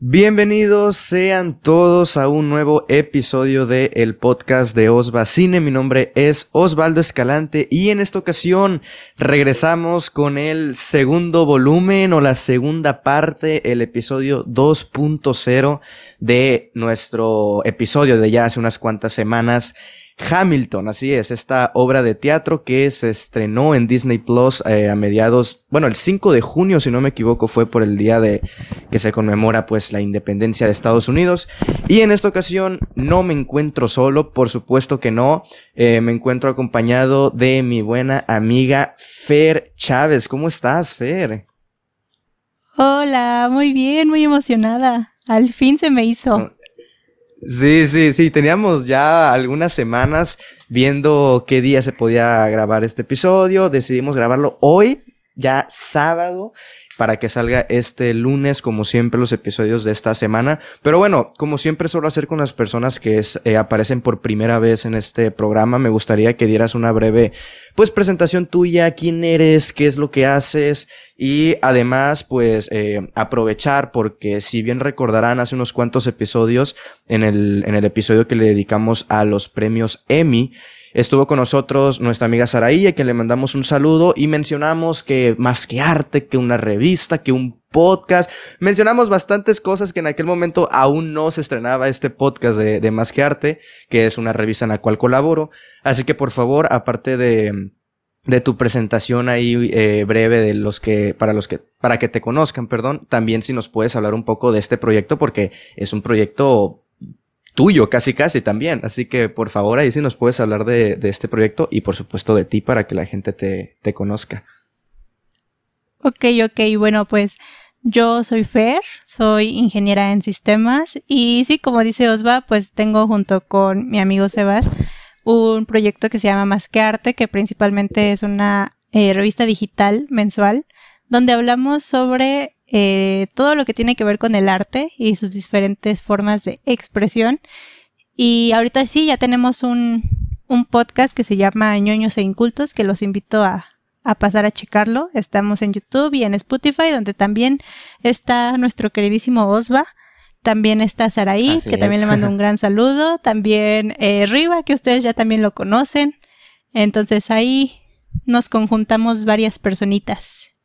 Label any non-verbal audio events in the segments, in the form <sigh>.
Bienvenidos sean todos a un nuevo episodio de el podcast de Osva Cine. Mi nombre es Osvaldo Escalante y en esta ocasión regresamos con el segundo volumen o la segunda parte, el episodio 2.0 de nuestro episodio de ya hace unas cuantas semanas Hamilton, así es, esta obra de teatro que se estrenó en Disney Plus eh, a mediados, bueno, el 5 de junio, si no me equivoco, fue por el día de que se conmemora pues la independencia de Estados Unidos. Y en esta ocasión no me encuentro solo, por supuesto que no, eh, me encuentro acompañado de mi buena amiga Fer Chávez. ¿Cómo estás, Fer? Hola, muy bien, muy emocionada. Al fin se me hizo. Sí, sí, sí, teníamos ya algunas semanas viendo qué día se podía grabar este episodio, decidimos grabarlo hoy, ya sábado, para que salga este lunes, como siempre, los episodios de esta semana. Pero bueno, como siempre suelo hacer con las personas que eh, aparecen por primera vez en este programa, me gustaría que dieras una breve, pues, presentación tuya, quién eres, qué es lo que haces y además, pues, eh, aprovechar porque si bien recordarán hace unos cuantos episodios, en el, en el episodio que le dedicamos a los premios Emmy, Estuvo con nosotros nuestra amiga Saraí, a quien le mandamos un saludo y mencionamos que más que arte, que una revista, que un podcast. Mencionamos bastantes cosas que en aquel momento aún no se estrenaba este podcast de, de Más que Arte, que es una revista en la cual colaboro. Así que por favor, aparte de, de tu presentación ahí eh, breve de los que para los que para que te conozcan, perdón, también si nos puedes hablar un poco de este proyecto porque es un proyecto tuyo, casi casi también. Así que por favor ahí sí nos puedes hablar de, este proyecto y por supuesto de ti para que la gente te, conozca. Ok, ok, bueno pues yo soy Fer, soy ingeniera en sistemas y sí, como dice Osva, pues tengo junto con mi amigo Sebas un proyecto que se llama Más que Arte, que principalmente es una eh, revista digital mensual donde hablamos sobre eh, todo lo que tiene que ver con el arte y sus diferentes formas de expresión. Y ahorita sí, ya tenemos un, un podcast que se llama ñoños e incultos, que los invito a, a pasar a checarlo. Estamos en YouTube y en Spotify, donde también está nuestro queridísimo Osva. También está Saraí, que también le mando un <laughs> gran saludo. También eh, Riva, que ustedes ya también lo conocen. Entonces ahí nos conjuntamos varias personitas.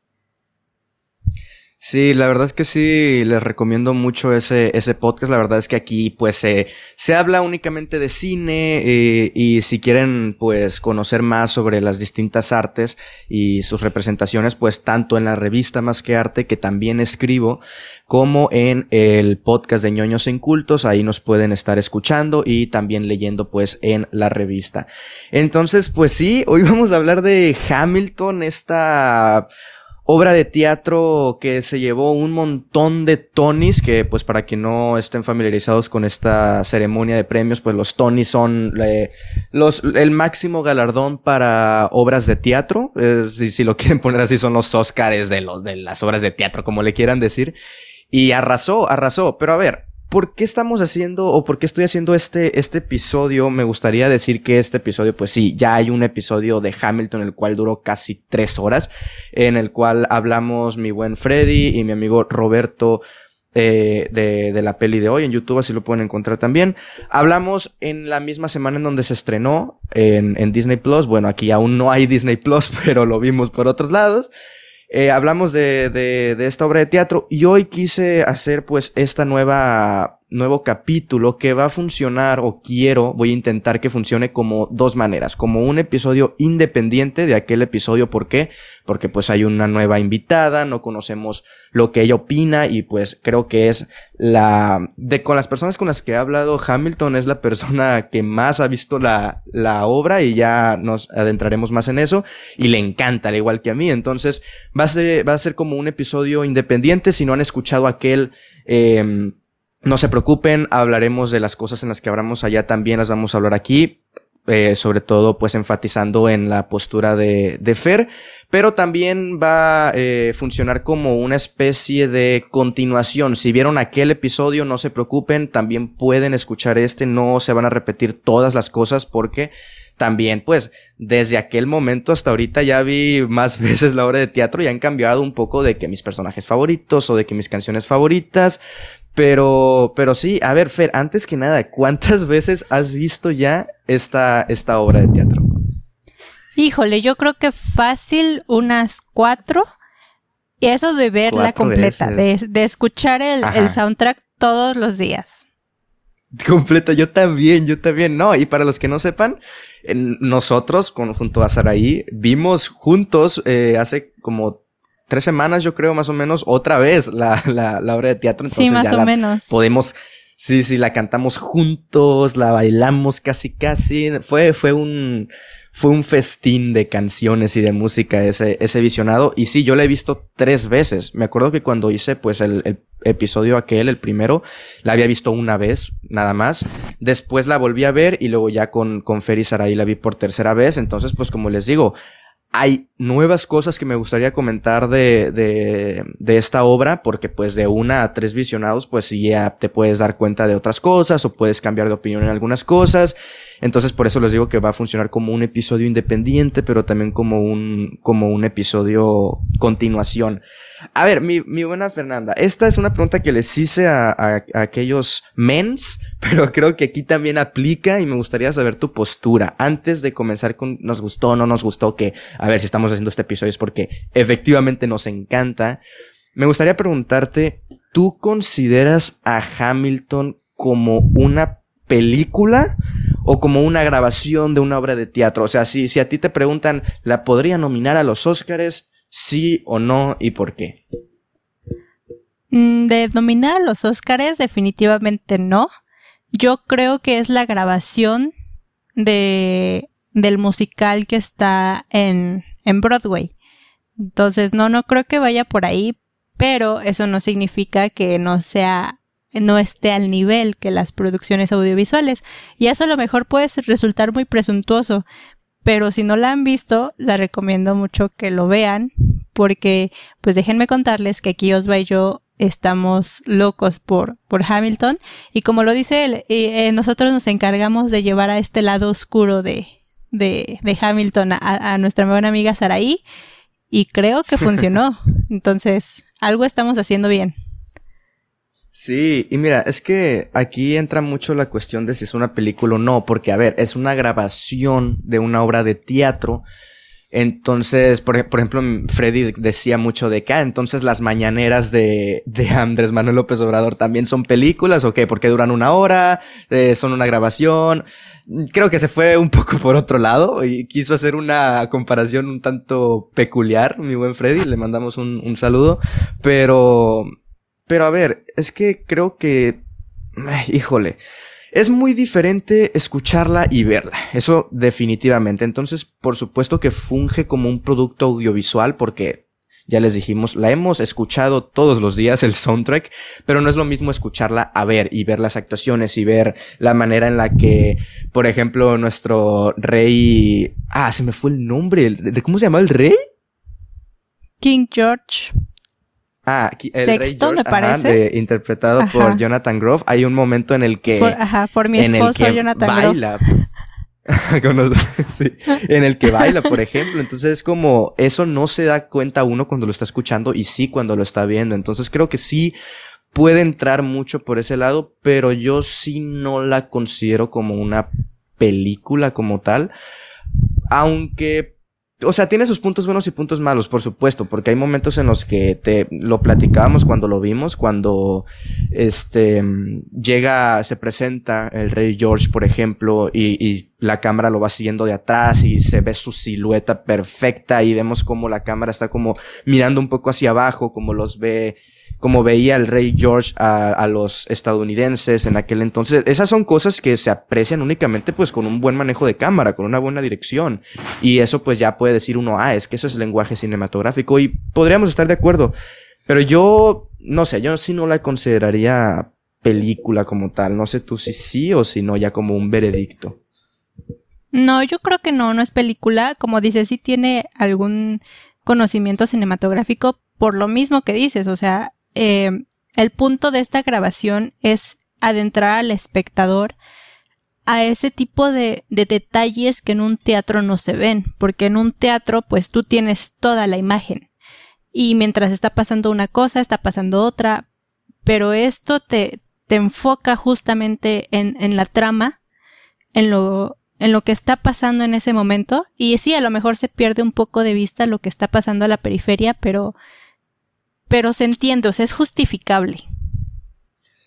Sí, la verdad es que sí, les recomiendo mucho ese, ese podcast. La verdad es que aquí pues se habla únicamente de cine eh, y si quieren pues conocer más sobre las distintas artes y sus representaciones pues tanto en la revista Más que Arte que también escribo como en el podcast de ñoños en cultos. Ahí nos pueden estar escuchando y también leyendo pues en la revista. Entonces pues sí, hoy <laughs> vamos a hablar de Hamilton, esta obra de teatro que se llevó un montón de Tonys, que pues para que no estén familiarizados con esta ceremonia de premios, pues los Tonys son eh, los, el máximo galardón para obras de teatro, si, si, lo <laughs> quieren poner así son los Oscars de, los, de las obras de teatro, como le quieran decir. Y arrasó, arrasó, pero a ver, ¿por qué estamos haciendo o por qué estoy haciendo este, este episodio? Me gustaría decir que este episodio, pues sí, ya hay un episodio de Hamilton, el cual duró casi tres horas, en el cual hablamos mi buen Freddy y mi amigo Roberto eh, de, la peli de hoy en YouTube, así lo pueden encontrar también. Hablamos en la misma semana en donde se estrenó en, en Disney Plus. Bueno, aquí aún no hay Disney Plus, <laughs> pero lo vimos por otros lados. Eh, hablamos de, de, de, esta obra de teatro y hoy quise hacer pues esta nueva nuevo capítulo que va a funcionar o quiero, voy a intentar que funcione como dos maneras, como un episodio independiente de aquel episodio, ¿por qué? Porque pues hay una nueva invitada, no conocemos lo que ella opina y pues creo que es la, de con las personas con las que he hablado, Hamilton es la persona que más ha visto la, la obra y ya nos adentraremos más en eso y le encanta, al igual que a mí, entonces va a ser, va a ser como un episodio independiente, si no han escuchado aquel, eh, no se preocupen, hablaremos de las cosas en las que hablamos allá también, las vamos a hablar aquí. Eh, sobre todo pues enfatizando en la postura de, de Fer, pero también va a eh, funcionar como una especie de continuación. Si vieron aquel episodio, no se preocupen, también pueden escuchar este, no se van a repetir todas las cosas porque también, pues, desde aquel momento hasta ahorita ya vi más <laughs> veces la obra de teatro y han cambiado un poco de que mis personajes favoritos o de que mis canciones favoritas, Pero, pero sí, a ver, Fer, antes que nada, ¿cuántas <laughs> veces has visto ya esta, esta obra de teatro? Híjole, yo creo que fácil unas cuatro. Y eso de verla completa, de, escuchar el, el, soundtrack todos los días. Completa, yo también, yo también. No, y para los que no sepan, nosotros, con, junto a Saraí, vimos juntos eh, hace como tres semanas, yo creo, más o menos, otra vez la, la, la obra de teatro. Entonces sí, más o menos. Podemos, sí, sí, la cantamos juntos, la bailamos casi, casi. Fue, fue un, fue un festín de canciones y de música ese, ese visionado. Y sí, yo la he visto tres veces. Me acuerdo que cuando hice pues el, el episodio aquel, el primero, la había visto una vez, nada más. Después la volví a ver y luego ya con, con Fer y Sarai la vi por tercera vez. Entonces, pues como les digo, hay nuevas cosas que me gustaría comentar de, de, de, esta obra, porque pues de una a tres visionados, pues ya te puedes dar cuenta de otras cosas o puedes cambiar de opinión en algunas cosas. Entonces por eso les digo que va a funcionar como un episodio independiente, pero también como un, como un episodio continuación. A ver, mi, mi, buena Fernanda, esta es una pregunta que les hice a, a, aquellos mens, <laughs> pero creo que aquí también aplica y me gustaría saber tu postura. Antes de comenzar con nos gustó o no nos gustó, que a ver si estamos haciendo este episodio es porque efectivamente nos encanta. Me gustaría preguntarte, ¿tú consideras a Hamilton como una película o como una grabación de una obra de teatro? O sea, si, si a ti te preguntan, ¿la podría nominar a los Óscares? ¿Sí o no? ¿Y por qué? Mm, de nominar a los Óscares, definitivamente no. Yo creo que es la grabación de, del musical que está en, en Broadway. Entonces, no, no creo que vaya por ahí, pero eso no significa que no sea no esté al nivel que las producciones audiovisuales. Y eso a lo mejor puede resultar muy presuntuoso, pero si no la han visto, la recomiendo mucho que lo vean, porque pues déjenme contarles que aquí Osva y yo estamos locos por, por Hamilton, y como lo dice él, eh, nosotros nos encargamos de llevar a este lado oscuro de, de, de Hamilton a, a, nuestra buena amiga Saraí, y creo que funcionó. <laughs> Entonces, algo estamos haciendo bien. Sí, y mira, es que aquí entra mucho la cuestión de si es una película o no, porque a ver, es una grabación de una obra de teatro. Entonces, por, ejemplo, Freddy decía mucho de que, ah, entonces las mañaneras de, de Andrés Manuel López Obrador también son películas, ¿o qué? Porque duran una hora, eh, son una grabación. Creo que se fue un <laughs> poco por otro lado y quiso hacer una comparación un tanto peculiar, mi buen Freddy, le mandamos un, un saludo, pero pero a ver, es que creo que... híjole. Es muy diferente escucharla y verla, eso definitivamente. Entonces, por supuesto que funge como un producto audiovisual porque, ya les dijimos, la hemos escuchado todos los días el soundtrack, pero no es lo mismo escucharla a ver y ver las actuaciones y ver la manera en la que, por ejemplo, nuestro rey... Ah, se me fue el nombre. ¿De cómo se llama el rey? King George. Ah, el Sexto, me parece. interpretado por Jonathan Grove. Hay un momento en el que. ajá, por mi esposo Jonathan baila. <laughs> <laughs> sí, en el que baila, por ejemplo. Entonces es como, eso no se da cuenta uno cuando lo está escuchando y sí cuando lo está viendo. Entonces creo que sí puede entrar mucho por ese lado, pero yo sí no la considero como una película como tal. Aunque o sea, tiene sus puntos buenos y puntos malos, por supuesto, porque hay momentos en los que te lo platicábamos cuando lo vimos, cuando este llega, se presenta el rey George, por ejemplo, y, la cámara lo va siguiendo de atrás y se ve su silueta perfecta y vemos como la cámara está como mirando un poco hacia abajo, como los ve como veía el rey George a, los estadounidenses en aquel entonces. Esas son cosas que se aprecian únicamente pues con un buen manejo de cámara, con una buena dirección. Y eso pues ya puede decir uno, ah, es que eso es lenguaje cinematográfico y podríamos estar de acuerdo. Pero yo, no sé, yo sí no la consideraría película como tal. No sé tú si sí o si no, ya como un veredicto. No, yo creo que no, no es película. Como dices, sí tiene algún conocimiento cinematográfico por lo mismo que dices. O sea, eh, el punto de esta grabación es adentrar al espectador a ese tipo de, de, detalles que en un teatro no se ven, porque en un teatro pues tú tienes toda la imagen y mientras está pasando una cosa, está pasando otra, pero esto te, te enfoca justamente en, en la trama, en lo, en lo que está pasando en ese momento. Y sí, a lo mejor se pierde un poco de vista lo que está pasando a la periferia, pero, pero se entiende, o sea, es justificable.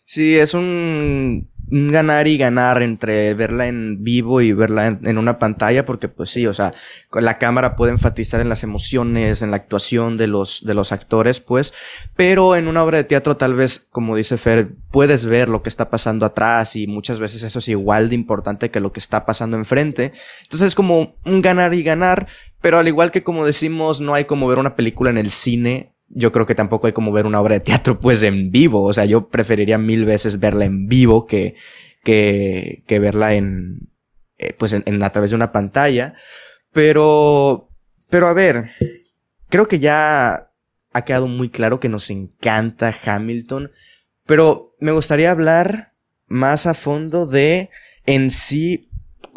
Sí, es un ganar y ganar entre verla en vivo y verla en, una pantalla, porque pues sí, o sea, la cámara puede enfatizar en las emociones, en la actuación de los, de los actores, pues, pero en una obra de teatro tal vez, como dice Fer, puedes ver lo que está pasando atrás y muchas veces eso es igual de importante que lo que está pasando enfrente. Entonces es como un ganar y ganar, pero al igual que como decimos, no hay como ver una película en el cine yo creo que tampoco hay como ver una obra de teatro pues en vivo. O sea, yo preferiría mil veces verla en vivo que, que, que verla en, eh, pues en, a través de una pantalla. Pero, pero a ver, creo que ya ha quedado muy claro que nos encanta Hamilton, pero me gustaría hablar más a fondo de en sí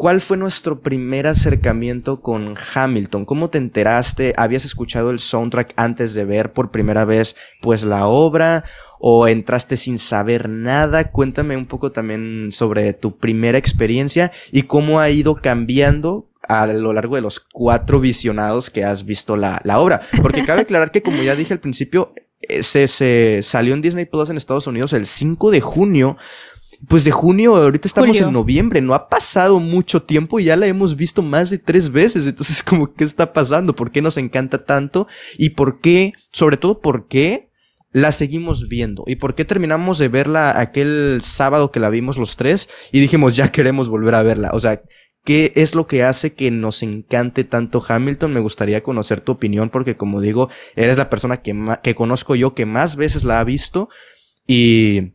¿Cuál fue nuestro primer acercamiento con Hamilton? ¿Cómo te enteraste? ¿Habías escuchado el soundtrack antes de ver por primera vez pues la obra? ¿O entraste sin saber nada? Cuéntame un poco también sobre tu primera experiencia y cómo ha ido cambiando a lo largo de los cuatro visionados que has visto la, la obra. Porque cabe aclarar que como ya dije al principio, eh, se, se salió en Disney Plus en Estados Unidos el 5 de junio pues de junio, ahorita estamos en noviembre, no ha pasado mucho tiempo y ya la hemos visto más de tres veces. Entonces, <laughs> como, ¿qué está pasando? ¿Por qué nos encanta tanto? ¿Y por qué, sobre todo, por qué la seguimos viendo? ¿Y por qué terminamos de verla aquel sábado que la vimos los tres y dijimos, ya queremos volver a verla? O sea, ¿Qué es lo que hace que nos encante tanto Hamilton? Me gustaría conocer tu opinión porque como digo, eres la persona que, que conozco yo que más veces la ha visto y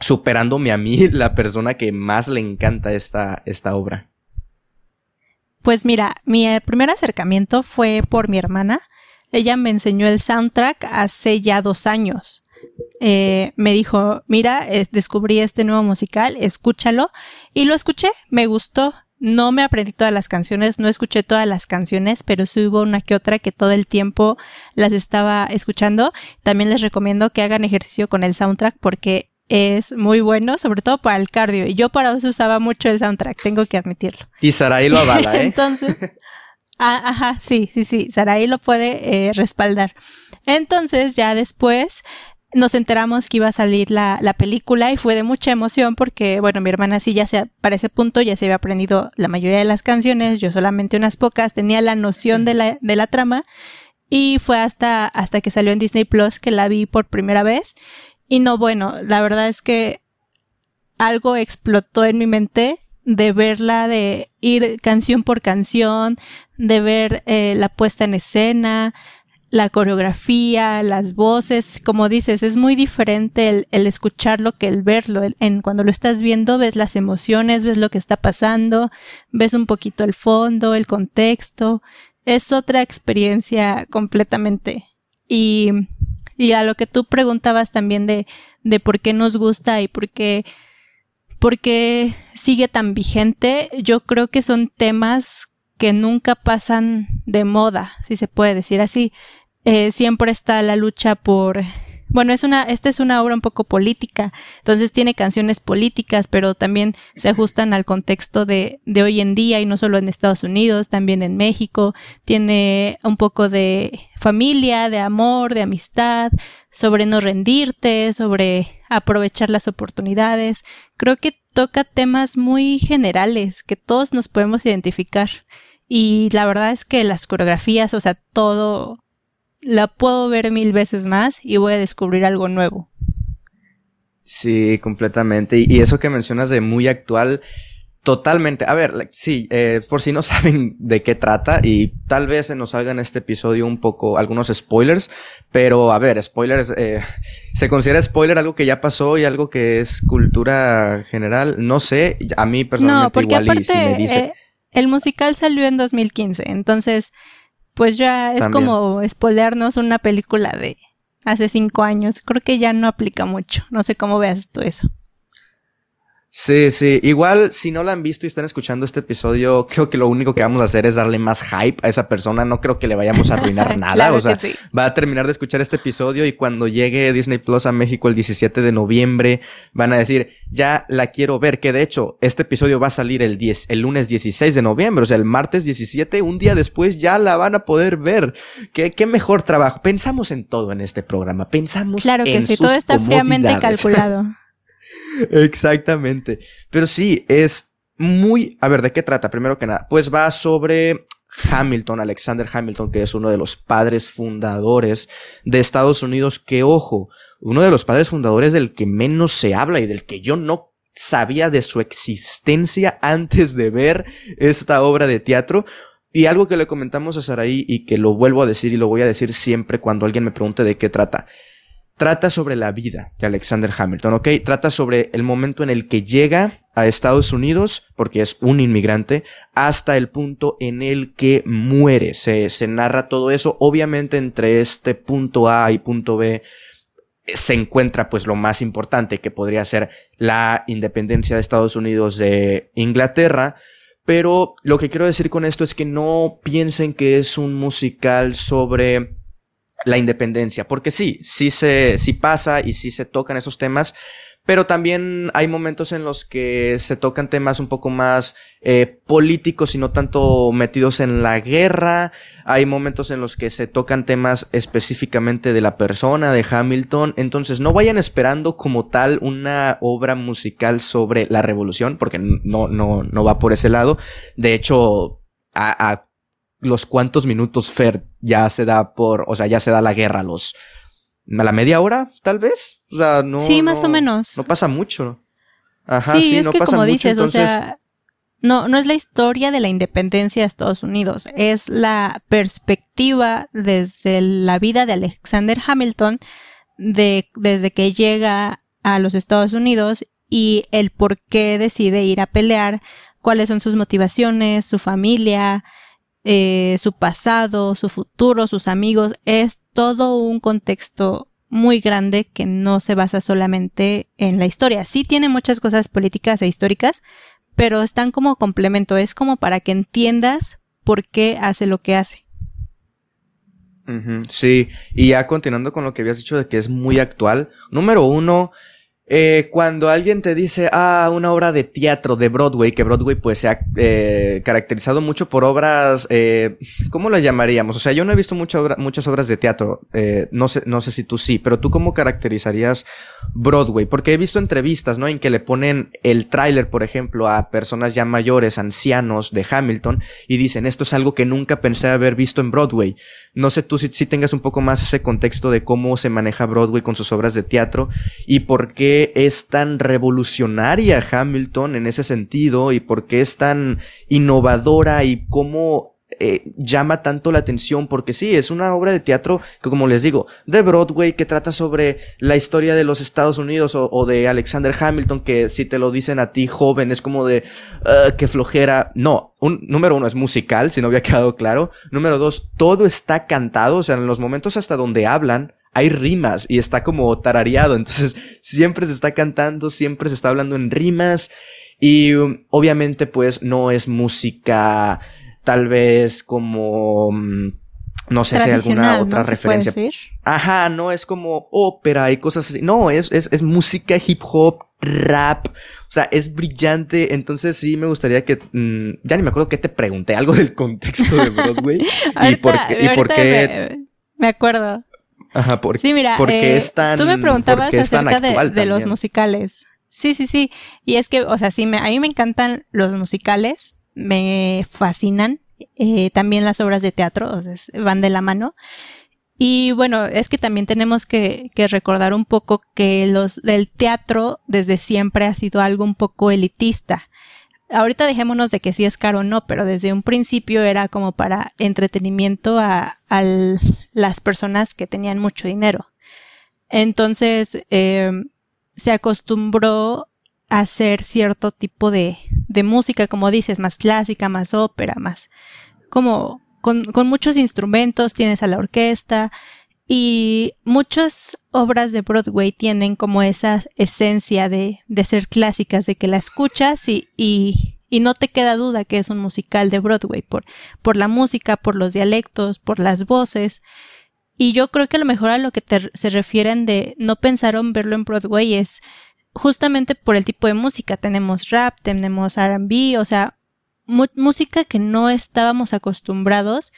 superándome a mí <laughs> la persona que más le encanta esta, esta obra? Pues mira, mi eh, primer acercamiento fue por mi hermana. Ella me enseñó el soundtrack hace ya dos años. Eh, me dijo, mira, eh, descubrí este nuevo musical, escúchalo. Y lo escuché, me gustó. No me aprendí todas las canciones, no escuché todas las canciones, pero sí hubo una que otra que todo el tiempo las estaba escuchando. También les recomiendo que hagan ejercicio con el soundtrack porque es muy bueno, sobre todo para el cardio. Y yo para eso usaba mucho el soundtrack, tengo que admitirlo. Y Saraí lo avala, ¿eh? <laughs> Entonces, ah, ajá, sí, sí, sí, Saraí lo puede eh, respaldar. Entonces, ya después nos enteramos que iba a salir la, la, película y fue de mucha emoción porque, bueno, mi hermana sí ya se, para ese punto ya se había aprendido la mayoría de las canciones, yo solamente unas pocas, tenía la noción de la, de la trama y fue hasta, hasta que salió en Disney Plus que la vi por primera vez y no, bueno, la verdad es que algo explotó en mi mente de verla, de ir canción por canción, de ver eh, la puesta en escena, la coreografía, las voces, como dices, es muy diferente el, escucharlo que el verlo. en, cuando lo estás viendo, ves las emociones, ves lo que está pasando, ves un poquito el fondo, el contexto. Es otra experiencia completamente. Y y a lo que tú preguntabas también de, de por qué nos gusta y por qué, por qué sigue tan vigente, yo creo que son temas que nunca pasan de moda, si se puede decir así. Eh, siempre está la lucha por bueno, es una, esta es una obra un poco política, entonces tiene canciones políticas, pero también se ajustan al contexto de, de hoy en día y no solo en Estados Unidos, también en México. Tiene un poco de familia, de amor, de amistad, sobre no rendirte, sobre aprovechar las oportunidades. Creo que toca temas muy generales que todos nos podemos identificar. Y la verdad es que las coreografías, o sea, todo, la puedo ver mil veces más y voy a descubrir algo nuevo. Sí, completamente. Y, eso que mencionas de muy actual, totalmente. A ver, sí, eh, por si no <laughs> saben de qué trata y tal vez se nos salga en este episodio un poco algunos spoilers, pero a ver, spoilers, eh, ¿se considera spoiler algo que ya pasó y algo que es cultura general? No sé, a mí personalmente no, porque igual aparte, me dice... Eh, el musical salió en 2015, entonces pues ya es como spoilearnos una película de hace cinco años. Creo que ya no aplica mucho. No sé cómo veas tú eso. Sí, sí. Igual, si no la han visto y están escuchando este episodio, creo que lo único que vamos a hacer es darle más hype a esa persona. No creo que le vayamos a arruinar <laughs> nada. o sea, va a terminar de escuchar este episodio y cuando llegue Disney Plus a México el 17 de noviembre, van a decir, ya la quiero ver. Que de hecho, este episodio va a salir el 10, el lunes 16 de noviembre. O sea, el martes 17, un día después ya la van a poder ver. Qué, qué mejor trabajo. Pensamos en todo en este programa. Pensamos claro que sí, todo está fríamente calculado. <laughs> <laughs> Exactamente. Pero sí, es muy... A ver, ¿de qué trata? Primero que nada, pues va sobre Hamilton, Alexander Hamilton, que es uno de los padres fundadores de Estados Unidos, que ojo, uno de los padres fundadores del que menos se habla y del que yo no sabía de su existencia antes de ver esta obra de teatro. Y algo que le comentamos a Saraí y que lo vuelvo a decir y lo voy a decir siempre cuando alguien me pregunte de qué trata trata sobre la vida de Alexander Hamilton, ¿ok? Trata sobre el momento en el que llega a Estados Unidos, porque es un inmigrante, hasta el punto en el que muere. Se, narra todo eso. Obviamente entre este punto A y punto B se encuentra pues lo más importante que podría ser la independencia de Estados Unidos de Inglaterra. Pero lo que quiero decir con esto es que no piensen que es un musical sobre la independencia, porque sí, sí se, sí pasa y sí se tocan esos temas, pero también hay momentos en los que se tocan temas un poco más eh, políticos y no tanto metidos en la guerra. Hay momentos en los que se tocan temas específicamente de la persona, de Hamilton. Entonces no vayan esperando como tal una obra musical sobre la revolución, porque no, no, no va por ese lado. De hecho, a, a los cuantos minutos Fer ya se da por, o sea, ya se da la guerra a los, a la media hora, tal vez. O sea, no. Sí, más o menos. No pasa mucho. Ajá, sí, es que como dices, o sea, no, no es la historia de la independencia de Estados Unidos, es la perspectiva desde la vida de Alexander Hamilton, de, desde que llega a los Estados Unidos y el por qué decide ir a pelear, cuáles son sus motivaciones, su familia, eh, su pasado, su futuro, sus amigos, es todo un contexto muy grande que no se basa solamente en la historia. Sí tiene muchas cosas políticas e históricas, pero están como complemento, es como para que entiendas por qué hace lo que hace. sí, y ya continuando con lo que habías dicho de que es muy actual, número uno, eh, cuando alguien te dice, ah, una obra de teatro de Broadway, que Broadway pues se ha eh, caracterizado mucho por obras, eh, ¿cómo las llamaríamos? O sea, yo no he visto muchas obras de teatro, eh, no, sé, no sé si tú sí, pero tú cómo caracterizarías Broadway? Porque he visto entrevistas, ¿no? En que le ponen el tráiler, por ejemplo, a personas ya mayores, ancianos de Hamilton, y dicen, esto es algo que nunca pensé haber visto en Broadway. No sé tú si tengas un poco más ese contexto de cómo se maneja Broadway con sus obras de teatro y por qué es tan revolucionaria Hamilton en ese sentido y por qué es tan innovadora y cómo eh, llama tanto la atención porque sí, es una obra de teatro que como les digo, de Broadway que trata sobre la historia de los Estados Unidos o, de Alexander Hamilton que si te lo dicen a ti joven es como de uh, que flojera. No, un, número uno es musical, si no había quedado claro. Número dos, todo está cantado, o sea, en los momentos hasta donde hablan, hay rimas y está como tarareado, entonces <laughs> siempre se está cantando, siempre se está hablando en rimas y um, obviamente pues no es música tal vez como... Mm, no sé si hay alguna otra referencia. Ajá, no es como ópera y cosas así. No, es, es, es música hip hop, rap. O sea, es brillante. Entonces sí me gustaría que. Mm, ya ni me acuerdo que te pregunté algo del contexto de Broadway. <laughs> y por qué. Y por qué... me acuerdo. Ajá, porque, sí, mira, eh, tú me preguntabas acerca de, los musicales. Sí, sí, sí. Y es que, o sea, sí, me, a mí me encantan los musicales, me fascinan. Eh, también las obras de teatro, o sea, van de la mano. Y bueno, es que también tenemos que, que, recordar un poco que los del teatro desde siempre ha sido algo un poco elitista ahorita dejémonos de que si es caro o no, pero desde un principio era como para entretenimiento a, las personas que tenían mucho dinero. Entonces, em, se acostumbró a hacer cierto tipo de, de, música, como dices, más clásica, más ópera, más como con, con muchos instrumentos, tienes a la orquesta, Y muchas obras de Broadway tienen como esa esencia de, de ser clásicas, de que la escuchas y, y, y, no te queda duda que es un musical de Broadway, por, por la música, por los dialectos, por las voces. Y yo creo que a lo mejor a lo que se refieren de no pensaron verlo en Broadway es justamente por el tipo de música. Tenemos rap, tenemos RB, o sea, música que no estábamos acostumbrados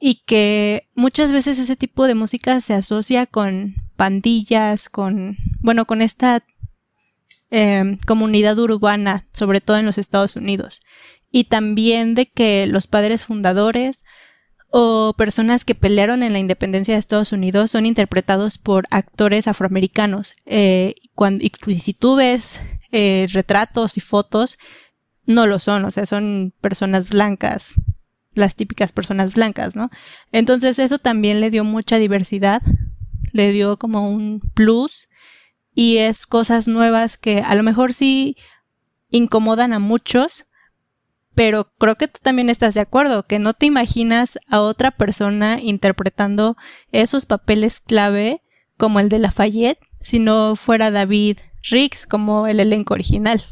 y que muchas veces ese tipo de música se asocia con pandillas, con, bueno, con esta eh, comunidad urbana, sobre todo en los Estados Unidos. Y también de que los padres fundadores o personas que pelearon en la independencia de Estados Unidos son interpretados por actores afroamericanos. Eh, cuando, y si tú ves eh, retratos y fotos, no lo son, o sea, son personas blancas las típicas personas blancas, ¿no? Entonces eso también le dio mucha diversidad, le dio como un plus y es cosas nuevas que a lo mejor sí incomodan a muchos, pero creo que tú también estás de acuerdo, que no te imaginas a otra persona interpretando esos papeles clave como el de Lafayette si no fuera David Riggs como el elenco original.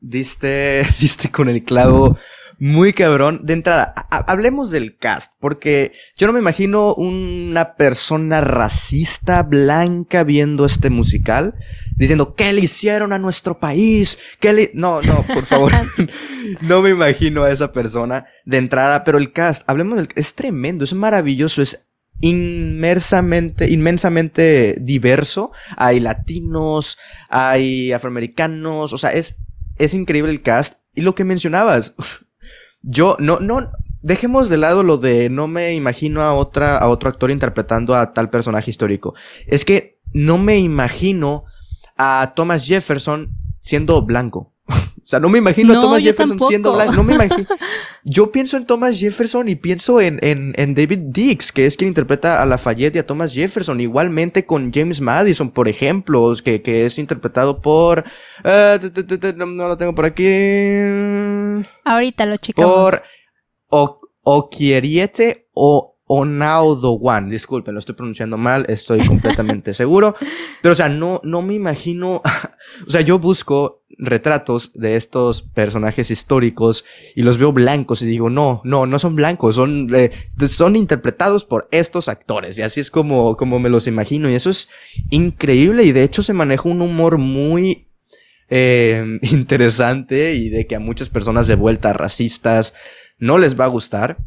Diste, <laughs> diste con el clavo muy cabrón. De entrada, hablemos del cast, porque yo no me imagino una persona racista blanca viendo este musical diciendo, ¿qué le hicieron a nuestro país? ¿Qué le... No, no, por favor. <laughs> <laughs> no me imagino a esa persona de entrada, pero el cast, hablemos del... Es tremendo, es maravilloso, es inmersamente, inmensamente diverso. Hay latinos, hay afroamericanos, o sea, es, es increíble el cast. Y lo que mencionabas, yo, no, no, dejemos de lado lo de no me imagino a otra, a otro actor interpretando a tal personaje histórico. Es que no me imagino a Thomas Jefferson siendo blanco. <laughs> O sea, no me imagino a Thomas Jefferson siendo blanco. No me imagino. <laughs> Yo pienso en Thomas Jefferson y pienso en, en, en, David Dix, que es quien interpreta a Lafayette y a Thomas Jefferson. Igualmente con James Madison, por ejemplo, que, que es interpretado por. Uh, no, lo tengo por aquí. Ahorita lo checamos. Por Okieriete o Onaudo One. Disculpen, lo estoy pronunciando mal, estoy <laughs> completamente seguro. Pero, o sea, no, no me imagino. <laughs> o sea, yo busco retratos de estos personajes históricos y los veo blancos y digo, no, no, no son blancos, son, eh, son interpretados por estos actores y así es como, como me los imagino y eso es increíble y de hecho se maneja un humor muy eh, <laughs> interesante y de que a muchas personas de vuelta racistas no les va a gustar.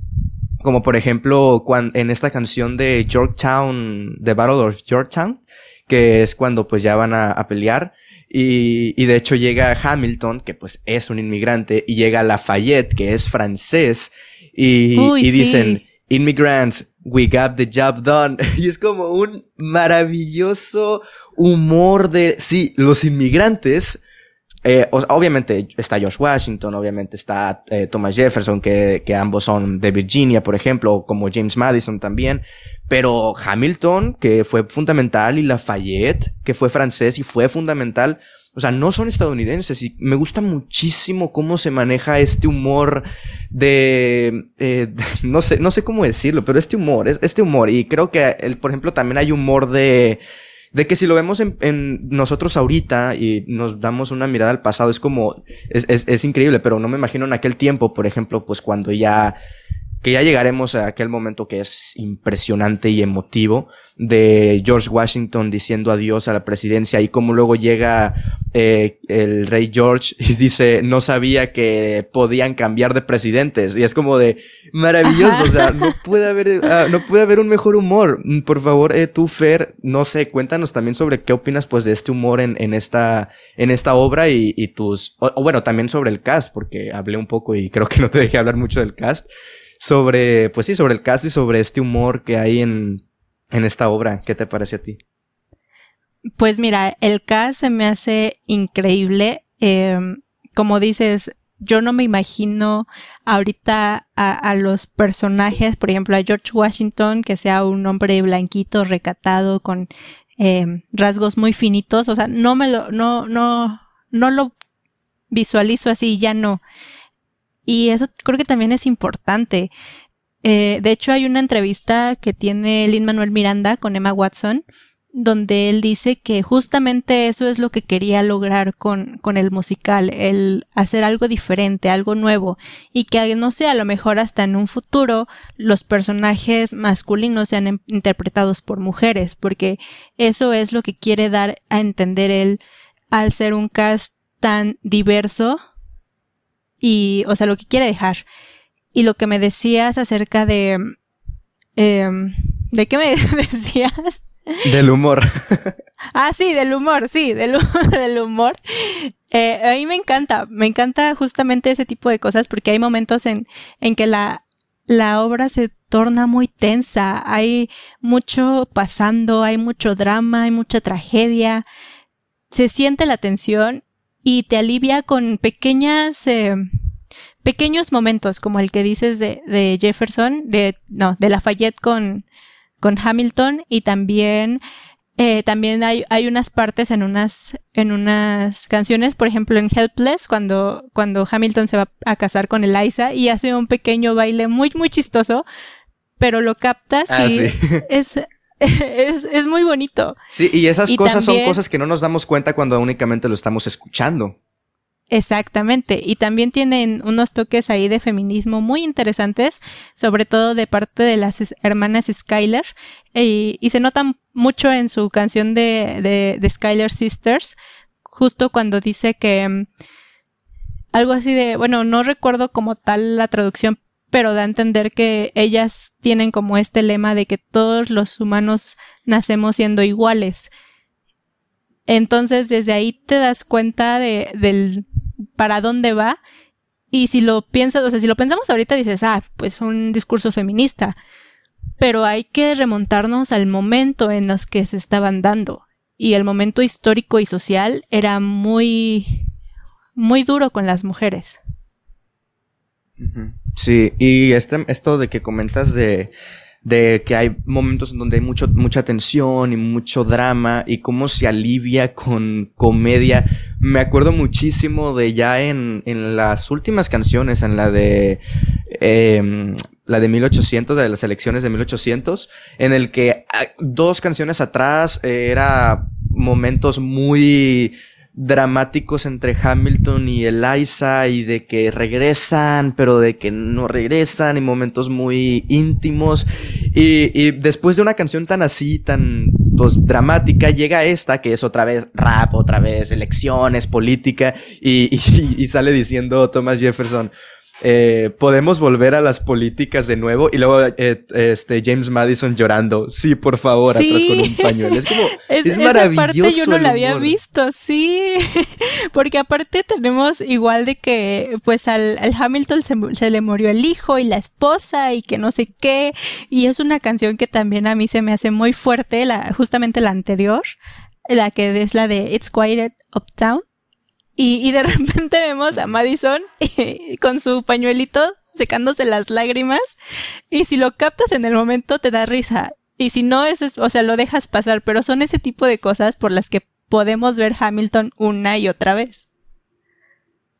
Como por ejemplo, cuando, en esta canción de Yorktown, The Battle of Yorktown, que es cuando pues ya van a pelear y, y, de hecho llega Hamilton, que pues es un inmigrante, y llega Lafayette, que es francés, y, y dicen, Immigrants, we got the job done. <laughs> Y es como un maravilloso humor de, sí, los inmigrantes. Eh, obviamente está George Washington, obviamente está eh, Thomas Jefferson, que, que ambos son de Virginia, por ejemplo, como James Madison también. Pero Hamilton, que fue fundamental, y Lafayette, que fue francés y fue fundamental, o sea, no son estadounidenses y me gusta muchísimo cómo se maneja este humor de, eh, <laughs> no sé, no sé cómo decirlo, pero este humor, este humor y creo que, el, por ejemplo, también hay humor de, de que si lo vemos en, nosotros ahorita y nos damos una mirada al pasado, es como, es, es increíble, pero no me imagino en aquel tiempo, por ejemplo, pues cuando ya que ya llegaremos a aquel momento que es impresionante y emotivo de George Washington diciendo adiós a la presidencia y como luego llega eh, el rey George y dice no sabía que podían cambiar de presidentes y es como de maravilloso, o sea, no puede haber, ah, no puede haber un mejor humor. Por favor, eh, tú Fer, no sé, cuéntanos también sobre qué opinas pues de este humor en, en esta, en esta obra y, y tus, o bueno, también sobre el cast, porque hablé un poco y creo que no te dejé hablar mucho del cast sobre, pues sí, sobre el cast y sobre este humor que hay en, en esta obra. ¿Qué te parece a ti? Pues mira, el cast se me hace increíble. Em, como dices, yo no me imagino ahorita a, los personajes, por ejemplo, a George Washington, que sea un hombre blanquito, recatado, con em, rasgos muy finitos. O sea, no me lo, no, no, no lo visualizo así, ya no. Y eso creo que también es importante. Eh, de hecho, hay una entrevista que tiene Lin Manuel Miranda con Emma Watson, donde él dice que justamente eso es lo que quería lograr con, con el musical, el hacer algo diferente, algo nuevo, y que no sé, a lo mejor hasta en un futuro los personajes masculinos sean interpretados por mujeres, porque eso es lo que quiere dar a entender él al ser un cast tan diverso y, o sea, lo que quiere dejar. Y lo que me decías acerca de... Em, ¿De qué me <laughs> decías? Del humor. <laughs> ah, sí, del humor, sí, del, <laughs> del humor. Eh, a mí me encanta, me encanta justamente ese tipo de cosas porque hay momentos en, en que la, la obra se torna muy tensa, hay mucho pasando, hay mucho drama, hay mucha tragedia, se siente la tensión y te alivia con pequeñas, eh, pequeños momentos como el que dices de, de Jefferson, de, no, de Lafayette con, con Hamilton y también eh, también hay, hay unas partes en unas, en unas canciones, por ejemplo en Helpless, cuando, cuando Hamilton se va a casar con Eliza y hace un pequeño baile muy, muy chistoso, pero lo captas ah, y es, <laughs> es, es, muy bonito. Sí, y esas cosas son cosas que no nos damos cuenta cuando únicamente lo estamos escuchando. Exactamente, y también tienen unos toques ahí de feminismo muy interesantes, sobre todo de parte de las hermanas Skyler, y, se notan mucho en su canción de, de, de, Skyler Sisters, justo cuando dice que mm, algo así de, bueno, no recuerdo como tal la traducción, pero da a entender que ellas tienen como este lema de que todos los humanos nacemos siendo iguales. Entonces desde ahí te das cuenta de, del para dónde va. Y si lo piensas, o sea, si lo pensamos ahorita dices, ah, pues un discurso feminista. Pero hay que remontarnos al momento en los que se estaban dando. Y el momento histórico y social era muy, muy duro con las mujeres. Sí, y este, esto de que comentas de, de que hay momentos en donde hay mucho, mucha tensión y mucho drama y cómo se alivia con comedia. Me acuerdo muchísimo de ya en, en las últimas canciones, en la de... Eh, la de 1800, de las elecciones de 1800, en el que ah, dos canciones atrás era momentos muy dramáticos entre Hamilton y Eliza y de que regresan, pero de que no regresan y momentos muy íntimos. Y, después de una canción tan así, tan pues, dramática, llega esta que es otra vez rap, otra vez elecciones, política y, y <laughs> sale diciendo Thomas Jefferson. Eh, podemos volver a las políticas de nuevo y luego eh, este James Madison llorando. Sí por favor atrás con un pañuelo. Es como <laughs> es, es maravilloso esa parte yo no la había visto sí. <laughs> Porque aparte tenemos igual de que pues al, Hamilton se, le murió el hijo y la esposa y que no sé qué. Y es una canción que también a mí se me hace muy fuerte la justamente la anterior la que es la de It's Quiet Uptown y, de <laughs> repente vemos a Madison <laughs> con su pañuelito secándose las lágrimas. Y si lo captas en el momento te da risa. Y si no es, o sea, lo dejas pasar. Pero son ese tipo de cosas por las que podemos ver Hamilton una y otra vez.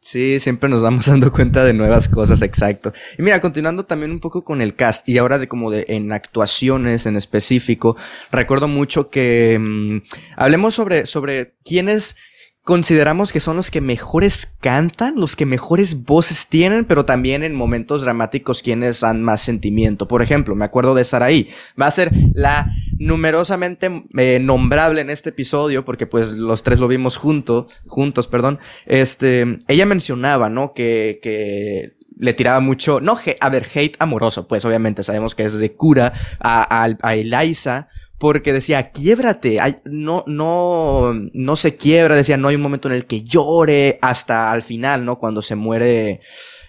Sí, siempre nos vamos <laughs> dando cuenta de nuevas cosas, exacto. Y mira, continuando también un poco con el cast y ahora de como de en actuaciones en específico, recuerdo mucho que mm, hablemos sobre sobre quiénes consideramos que son los que mejores cantan, los que mejores voces tienen, pero también en momentos dramáticos quienes dan más sentimiento. Por ejemplo, me acuerdo de Saraí. Va a ser la numerosamente eh, nombrable en este episodio, porque pues los tres lo vimos juntos, juntos, perdón. Este, ella mencionaba, ¿no? Que, que le tiraba mucho, no, a ver, hate amoroso, pues obviamente sabemos que es de cura a, a, a Eliza, porque decía, quiébrate, no, no, no se quiebra, decía, no hay un momento en el que llore hasta al final, ¿no? Cuando se muere,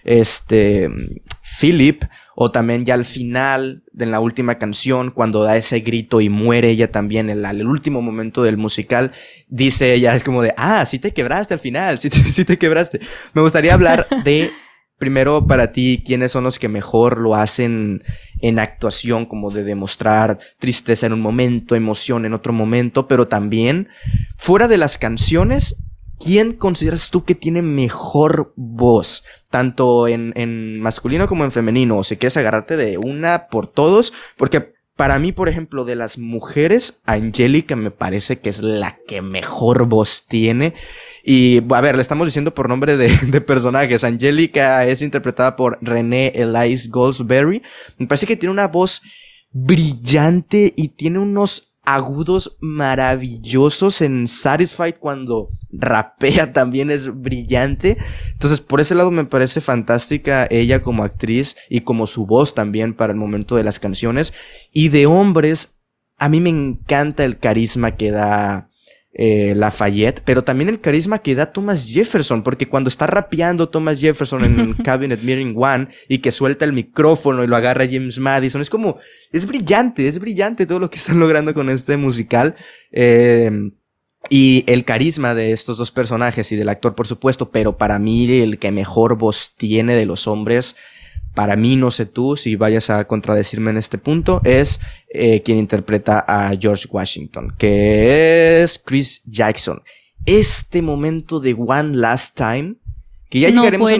este, Philip, o también ya al final, de la última canción, cuando da ese grito y muere ella también, en el, último momento del musical, dice ella, es como de, ah, sí te quebraste al final, sí, <laughs> sí te quebraste. Me gustaría hablar de <laughs> primero para ti, ¿quiénes son los que mejor lo hacen en actuación, como de demostrar tristeza en un momento, emoción en otro momento, pero también fuera de las canciones, ¿quién consideras tú que tiene mejor voz? Tanto en, en masculino como en femenino. O si quieres agarrarte de una por todos. Porque para mí, por ejemplo, de las mujeres, Angélica me parece que es la que mejor voz tiene. Y, a ver, le estamos diciendo por nombre de, <laughs> personajes. Angélica es interpretada por René Elise Goldsberry. Me parece que tiene una voz brillante y tiene unos agudos maravillosos en Satisfied cuando rapea <laughs> también es brillante. Entonces, por ese lado me parece fantástica ella como actriz y como su voz también para el momento de las canciones. Y de hombres, a mí me encanta el carisma que da eh, Lafayette, pero también el carisma que da Thomas Jefferson, porque cuando está rapeando Thomas Jefferson en <laughs> Cabinet Meeting One y que suelta el micrófono y lo agarra James Madison, es como, es brillante, es brillante todo lo que están <laughs> logrando con este musical. Eh, y el carisma de estos dos personajes y del actor, por supuesto, pero para mí el que mejor voz tiene de los hombres para mí, no sé tú si vayas a contradecirme en este punto, es eh, quien interpreta a George Washington, que es Chris Jackson. Este momento de One Last Time, que ya llegaremos a,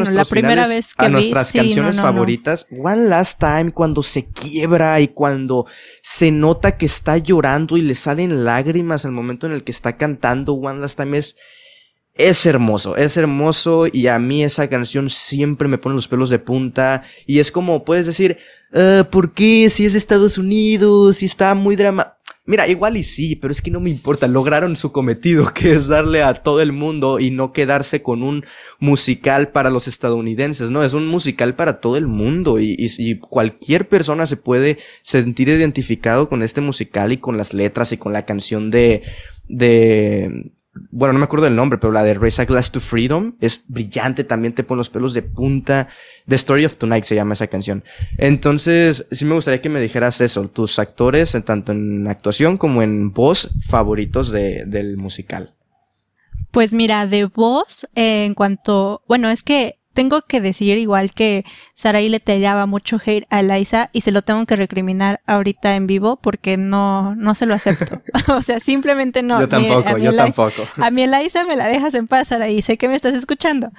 a nuestras canciones favoritas. One Last Time, cuando se quiebra y cuando se nota que está llorando y le salen lágrimas al momento en el que está cantando One Last Time es es hermoso, es hermoso y a mí esa canción siempre me pone los pelos de punta y es como puedes decir, ah, ¿por qué? Si es de Estados Unidos, si está muy drama... Mira, igual y sí, pero es que no me importa, lograron su cometido, <laughs> que es darle a todo el mundo y no quedarse con un musical para los estadounidenses, no, es un musical para todo el mundo y, y cualquier persona se puede sentir identificado con este musical y con las letras y con la canción de, de, bueno, no me acuerdo del nombre, pero la de Race a Glass to Freedom es brillante, también te pone los pelos de punta. The Story of Tonight se llama esa canción. Entonces, sí me gustaría que me dijeras eso, tus actores, tanto en actuación como en voz, favoritos de, del musical. Pues mira, de voz, en cuanto, bueno, es que tengo que decir igual que Sarai le tiraba mucho hate a Eliza y se lo tengo que recriminar ahorita en vivo porque no, no se lo acepto. <laughs> o sea, simplemente no. Yo tampoco, yo tampoco. A mi Eliza me la dejas en paz, Sarai, sé que me estás escuchando.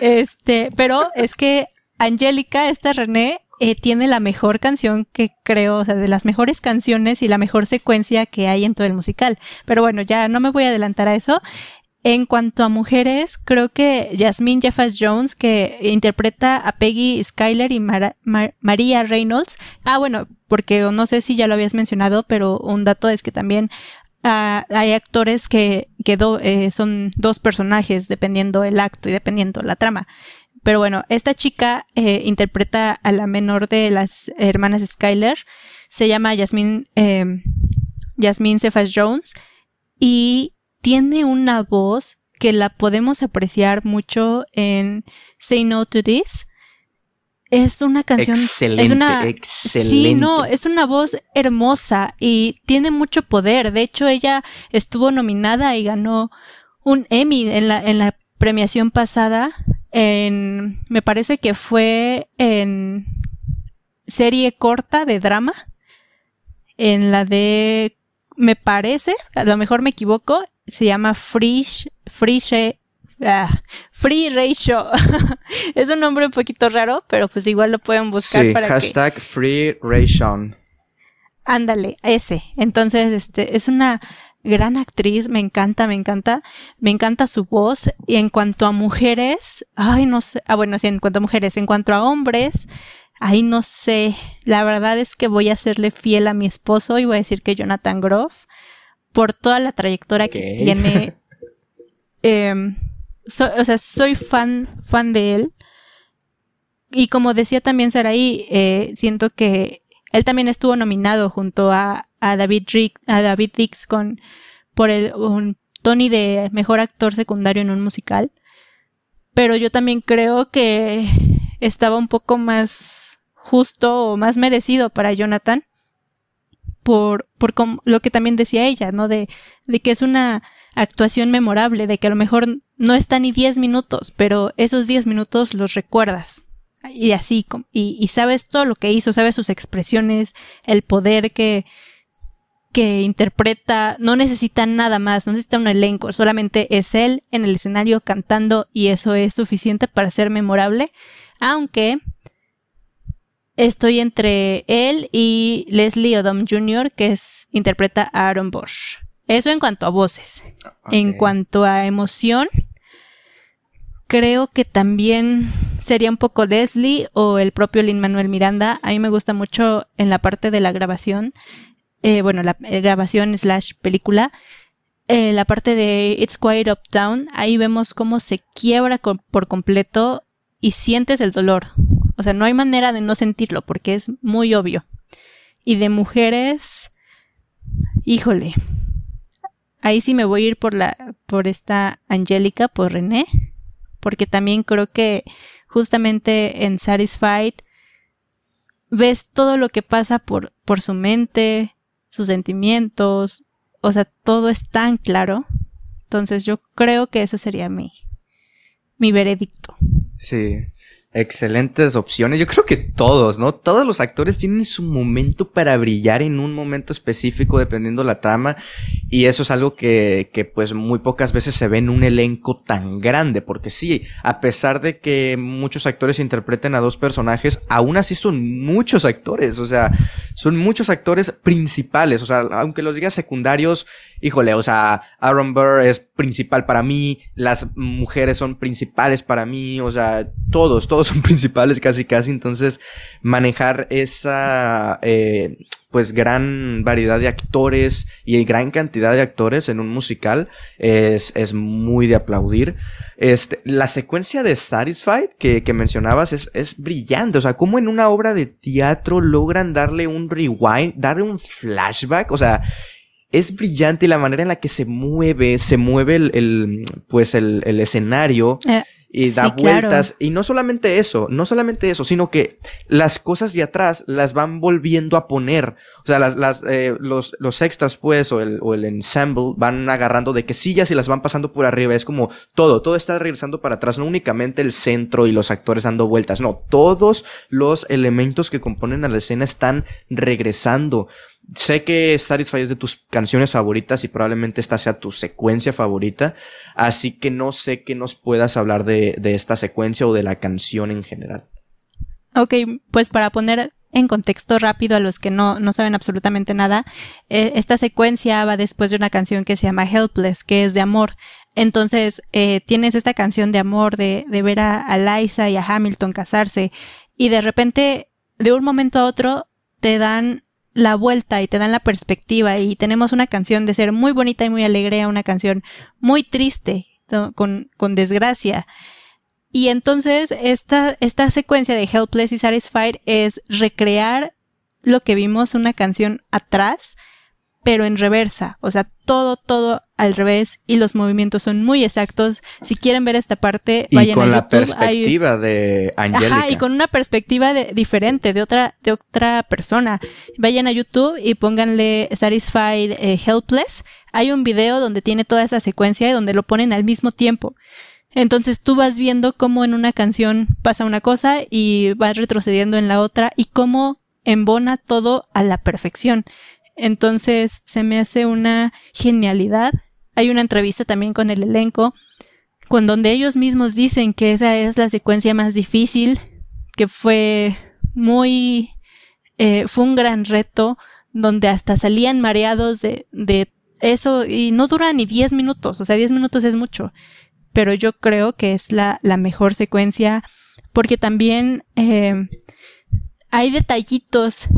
Este, pero es que Angélica, esta René, eh, tiene la mejor canción que creo, o sea, de las mejores canciones y la mejor secuencia que hay en todo el musical. Pero bueno, ya no me voy a adelantar a eso. En cuanto a mujeres, creo que Jasmine Jeffas Jones, que interpreta a Peggy Skyler y María Reynolds. Ah, bueno, porque no sé si ya lo habías mencionado, pero un dato es que también ah, hay actores que, eh, son dos personajes dependiendo el acto y dependiendo la trama. Pero bueno, esta chica eh, interpreta a la menor de las hermanas Skyler. Se llama Jasmine, eh, Jasmine Cephas Jones. Y tiene una voz que la podemos apreciar mucho en Say No to This. Es una canción. Excelente, es una, excelente. Sí, no, es una voz hermosa y tiene mucho poder. De hecho, ella estuvo nominada y ganó un Emmy en la, en la premiación pasada. En, me parece que fue en serie corta de drama. En la de, me parece, a lo mejor me equivoco, se llama Free, Free, ah, Free Ratio. <laughs> es un nombre un poquito raro, pero pues igual lo pueden buscar sí, para hashtag Free Ration. Ándale, ese. Entonces, este, es una gran actriz, me encanta, me encanta, me encanta su voz. Y en cuanto a mujeres, ay, no sé, ah, bueno, sí, en cuanto a mujeres, en cuanto a hombres, ay, no sé, la verdad es que voy a serle fiel a mi esposo y voy a decir que Jonathan Groff por toda la trayectoria que tiene. <laughs> Em, o sea, soy fan, fan de él. Y como decía también Saraí, eh, siento que él también estuvo nominado junto a, David, Rick, a David Dix con, por el un Tony de mejor actor secundario en un musical. Pero yo también creo que estaba un poco más justo o más merecido para Jonathan por, por lo que también decía ella, ¿no? De, de que es una actuación memorable, de que a lo mejor no está ni 10 minutos, pero esos 10 minutos los recuerdas. Y así, y, y sabes todo lo que hizo, sabes sus expresiones, el poder que, que interpreta, no necesita nada más, no necesita un elenco, solamente es él en el escenario cantando y eso es suficiente para ser memorable, aunque estoy entre él y Leslie Odom Jr., que es, interpreta a Aaron Bosch. Eso en cuanto a voces. En cuanto a emoción, creo que también sería un poco Leslie o el propio Lin Manuel Miranda. A mí me gusta mucho en la parte de la grabación, eh, bueno, la eh, grabación slash película, eh, la parte de It's Quiet Uptown, ahí vemos cómo se quiebra por completo y sientes el dolor. O sea, no hay manera de no sentirlo porque es muy obvio. Y de mujeres, híjole, ahí sí me voy a ir por la, por esta Angélica, por René, porque también creo que justamente en Satisfied ves todo lo que pasa por, por su mente, sus sentimientos, o sea, todo es tan claro. Entonces yo creo que ese sería mi, mi veredicto. Sí, excelentes opciones. Yo creo que todos, ¿no? Todos los actores tienen su momento para brillar en un momento específico dependiendo la trama. Y eso es algo que, que pues muy pocas veces se ve en un elenco tan grande. Porque sí, a pesar de que muchos actores interpreten a dos personajes, aún así son muchos actores. O sea, son muchos actores principales. O sea, aunque los digas secundarios, híjole, o sea, Aaron Burr es principal para mí, las mujeres son principales para mí, o sea, todos, todos <laughs> son principales casi casi, entonces manejar esa, eh, pues gran variedad de actores y gran cantidad de actores en un musical es, es muy de aplaudir. Este, la secuencia de Satisfied que, que mencionabas es, es brillante. O sea, cómo en una obra de teatro logran darle un rewind, darle un flashback. O sea, es brillante la manera en la que se mueve, se mueve el, pues el, el escenario. Eh, y da vueltas. Y no solamente eso, no solamente eso, sino que las cosas de atrás las van volviendo a poner. O sea, las, las, eh, los, los extras, pues, o el, o el ensemble van agarrando de que sillas y las van pasando por arriba. Es como todo, todo está regresando para atrás, no únicamente el centro y los actores dando vueltas, no, todos los elementos que componen a la escena están regresando. Sé que Satisfy es de tus canciones favoritas y probablemente esta sea tu secuencia favorita, así que no sé que nos puedas hablar de, de esta secuencia o de la canción en general. Ok, pues para poner en contexto rápido a los que no, no saben absolutamente nada, eh, esta secuencia va después de una canción que se llama Helpless, que es de amor. Entonces, eh, tienes esta canción de amor de, de ver a, a Liza y a Hamilton casarse y de repente, de un momento a otro, te dan la vuelta y te dan la perspectiva y tenemos una canción de ser muy bonita y muy alegre a una canción muy triste, con, con desgracia. Y entonces esta, esta secuencia de Helpless y Satisfied es recrear lo que vimos una canción atrás, pero en reversa, o sea, todo, todo al revés y los movimientos son muy exactos. Si quieren ver esta parte, vayan con a YouTube. la perspectiva de Angélica. Ajá, y con una perspectiva diferente de otra, de otra persona. Vayan a YouTube y pónganle Satisfied eh, Helpless. Hay un video donde tiene toda esa secuencia y donde lo ponen al mismo tiempo. Entonces tú vas viendo cómo en una canción pasa una cosa y vas retrocediendo en la otra y cómo embona todo a la perfección. Entonces se me hace una genialidad. Hay una entrevista también con el elenco, con donde ellos mismos dicen que esa es la secuencia más difícil, que fue muy, eh, fue un gran reto, donde hasta salían mareados de, de eso y no dura ni 10 minutos, o sea, 10 minutos es mucho, pero yo creo que es la, la mejor secuencia porque también eh, hay detallitos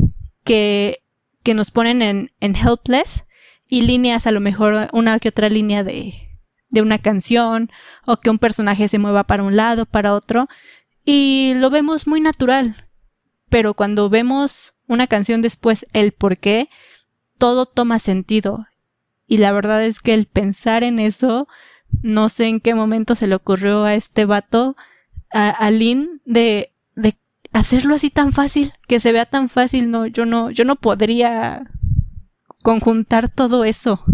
que que nos ponen en, en Helpless y líneas, a lo mejor una que otra línea de, de una canción o que un personaje se mueva para un lado, para otro y lo vemos muy natural. Pero cuando vemos una canción después, el por qué, todo toma sentido. Y la verdad es que el pensar en eso, no sé en qué momento se le ocurrió a este vato, a, a Lynn, de, de hacerlo así tan fácil, que se vea tan fácil, no, yo no, yo no podría conjuntar todo eso.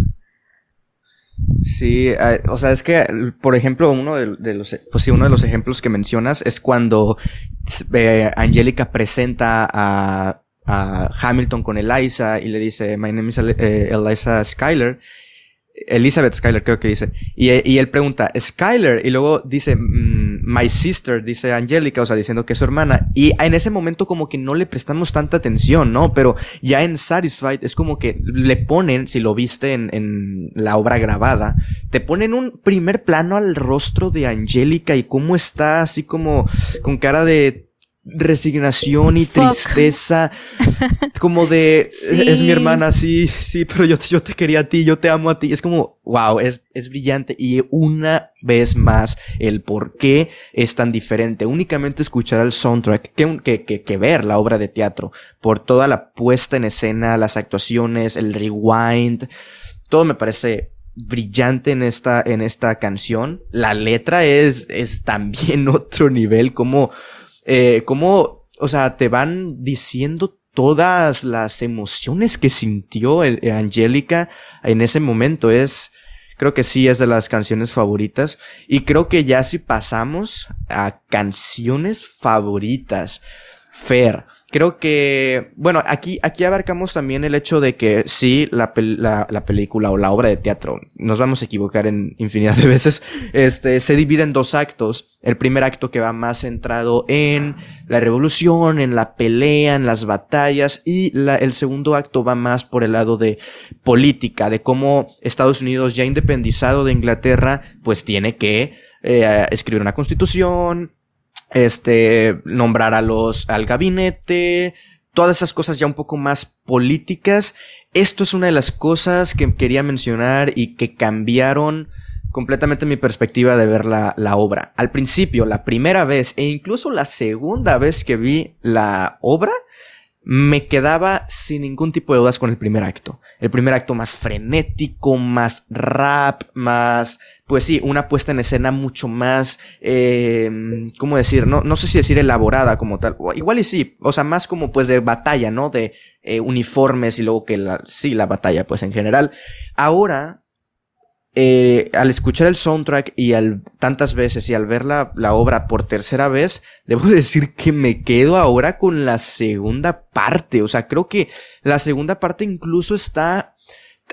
Sí, o sea, es que, por ejemplo, uno de, los, pues sí, uno de los ejemplos que mencionas es cuando eh, Angélica presenta a, Hamilton con Eliza y le dice, My name is eh, Eliza Skyler. Elizabeth Skyler creo que dice. Y, él pregunta, Skyler, y luego dice, mm, my sister, dice Angélica, o sea, diciendo que es su hermana. Y en ese momento como que no le prestamos tanta atención, ¿no? Pero ya en Satisfied es como que le ponen, si lo viste en, en la obra grabada, te ponen un primer plano al rostro de Angélica y cómo está así como con cara de resignación y tristeza, <laughs> como de, es mi hermana, sí, sí, pero yo, yo te quería a ti, yo te amo a ti. Es como, wow, es, es brillante. Y una vez más, el por qué es tan diferente. Únicamente escuchar el soundtrack que, que, que, que ver la obra de teatro, por toda la puesta en escena, las actuaciones, el rewind, todo me parece brillante en esta, en esta canción. La letra es, es también <laughs> otro nivel, como eh, cómo, o sea, te van diciendo todas las emociones que sintió eh, Angélica en ese momento. Es, creo que sí es de las canciones favoritas. Y creo que ya si pasamos a canciones favoritas, Fer, creo que, bueno, aquí, aquí abarcamos también el hecho de que sí, la, la, película o la obra de teatro, nos vamos a equivocar en infinidad de veces, este, se divide en dos actos. El primer acto que va más centrado en la revolución, en la pelea, en las batallas, y la, el segundo acto va más por el lado de política, de cómo Estados Unidos, ya independizado de Inglaterra, pues tiene que eh, escribir una constitución, este, nombrar a los, al gabinete, todas esas cosas ya un poco más políticas. Esto es una de las cosas que quería mencionar y que cambiaron completamente mi perspectiva de ver la, la, obra. Al principio, la primera vez e incluso la segunda vez que vi la obra, me quedaba sin ningún tipo de dudas con el primer acto. El primer acto más frenético, más rap, más, pues sí, una puesta en escena mucho más, eh, ¿cómo decir? No, no sé si decir elaborada como tal. Igual y sí, o sea, más como pues de batalla, ¿no? De eh, uniformes y luego que la, sí, la batalla, pues en general. Ahora, eh, al escuchar el soundtrack y al tantas veces y al ver la, la, obra por tercera vez, debo <laughs> decir que me quedo ahora con la segunda parte. O sea, creo que la segunda parte incluso está.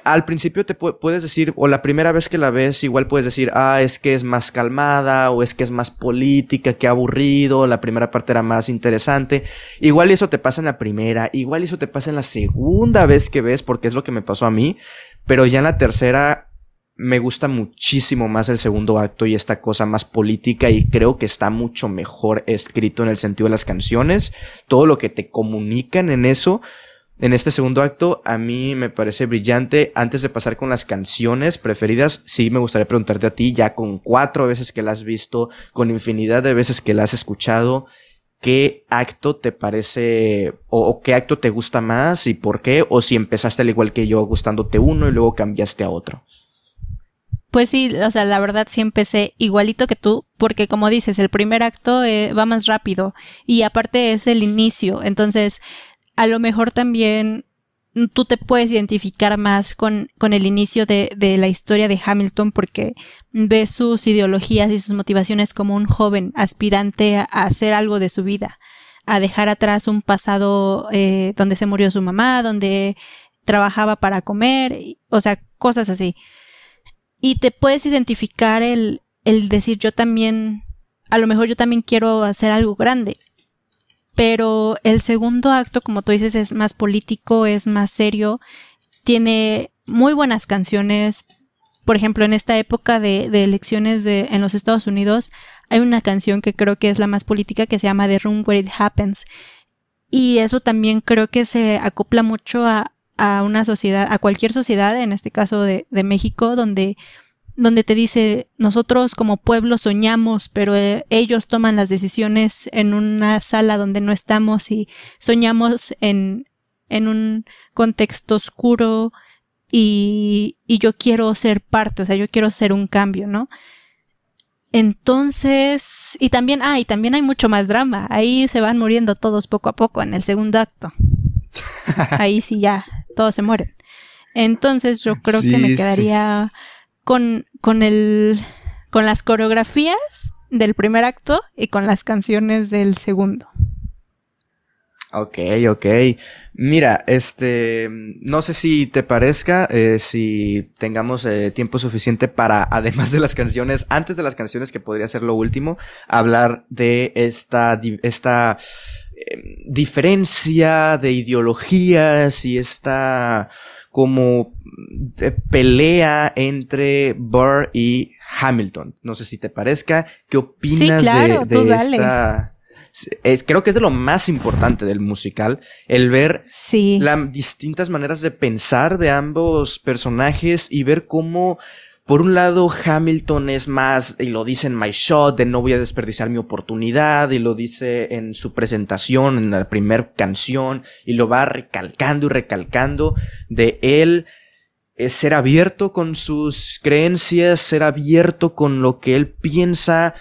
Al principio te puedes decir, o la primera vez que la ves, igual puedes decir, ah, es que es más calmada, o es que es más política, que aburrido, la primera parte era más interesante. Igual eso te pasa en la primera, igual eso te pasa en la segunda vez que ves, porque es lo que me pasó a mí, pero ya en la tercera me gusta muchísimo más el segundo acto y esta cosa más política y creo que está mucho mejor escrito en el sentido de las canciones. Todo lo que te comunican en eso, en este segundo acto, a mí me parece brillante. Antes de pasar con las canciones preferidas, sí me gustaría preguntarte a ti, ya con cuatro veces que la has visto, con infinidad de veces que la has escuchado, ¿qué acto te parece o, qué acto te gusta más y por qué? O si empezaste al igual que yo gustándote uno y luego cambiaste a otro. Pues sí, o sea, la verdad sí empecé igualito que tú, porque como dices, el primer acto eh, va más rápido y aparte es el inicio, entonces a lo mejor también tú te puedes identificar más con, con el inicio de, de la historia de Hamilton porque ves sus ideologías y sus motivaciones como un joven aspirante a, hacer algo de su vida, a dejar atrás un pasado eh, donde se murió su mamá, donde trabajaba para comer, o sea, cosas así y te puedes identificar el, el decir yo también, a lo mejor yo también quiero hacer algo grande. Pero el segundo acto, como tú dices, es más político, es más serio, tiene muy buenas canciones. Por ejemplo, en esta época de, de elecciones de, en los Estados Unidos, hay una canción que creo que es la más política que se llama The Room Where It Happens. Y eso también creo que se acopla mucho a, a una sociedad, a cualquier sociedad, en este caso de, de México, donde, donde te dice, nosotros como pueblo soñamos, pero eh, ellos toman las decisiones en una sala donde no estamos y soñamos en, en un contexto oscuro y, y yo quiero ser parte, o sea, yo quiero ser un cambio, ¿no? Entonces, y también, ah, y también hay mucho más drama. Ahí se van muriendo todos poco a poco en el segundo acto. <laughs> Ahí sí ya, todos se mueren. Entonces yo creo que me quedaría con, con el, con las coreografías del primer acto y con las canciones del segundo. Ok, ok. Mira, este, no sé si te parezca, eh, si tengamos eh, tiempo suficiente para, <laughs> además de las canciones, antes de las canciones, que podría ser lo último, hablar de esta, esta em, diferencia de ideologías y esta como pelea entre Burr y Hamilton. No sé si te parezca. ¿Qué opinas de, de esta? creo que es de lo más importante del musical, el ver las distintas maneras de pensar de ambos personajes y ver cómo, por un lado, Hamilton es más, y lo dice en My Shot, de no voy a desperdiciar mi oportunidad, y lo dice en su presentación, en la primera canción, y lo va recalcando y recalcando de él ser abierto con sus creencias, ser abierto con lo que él piensa,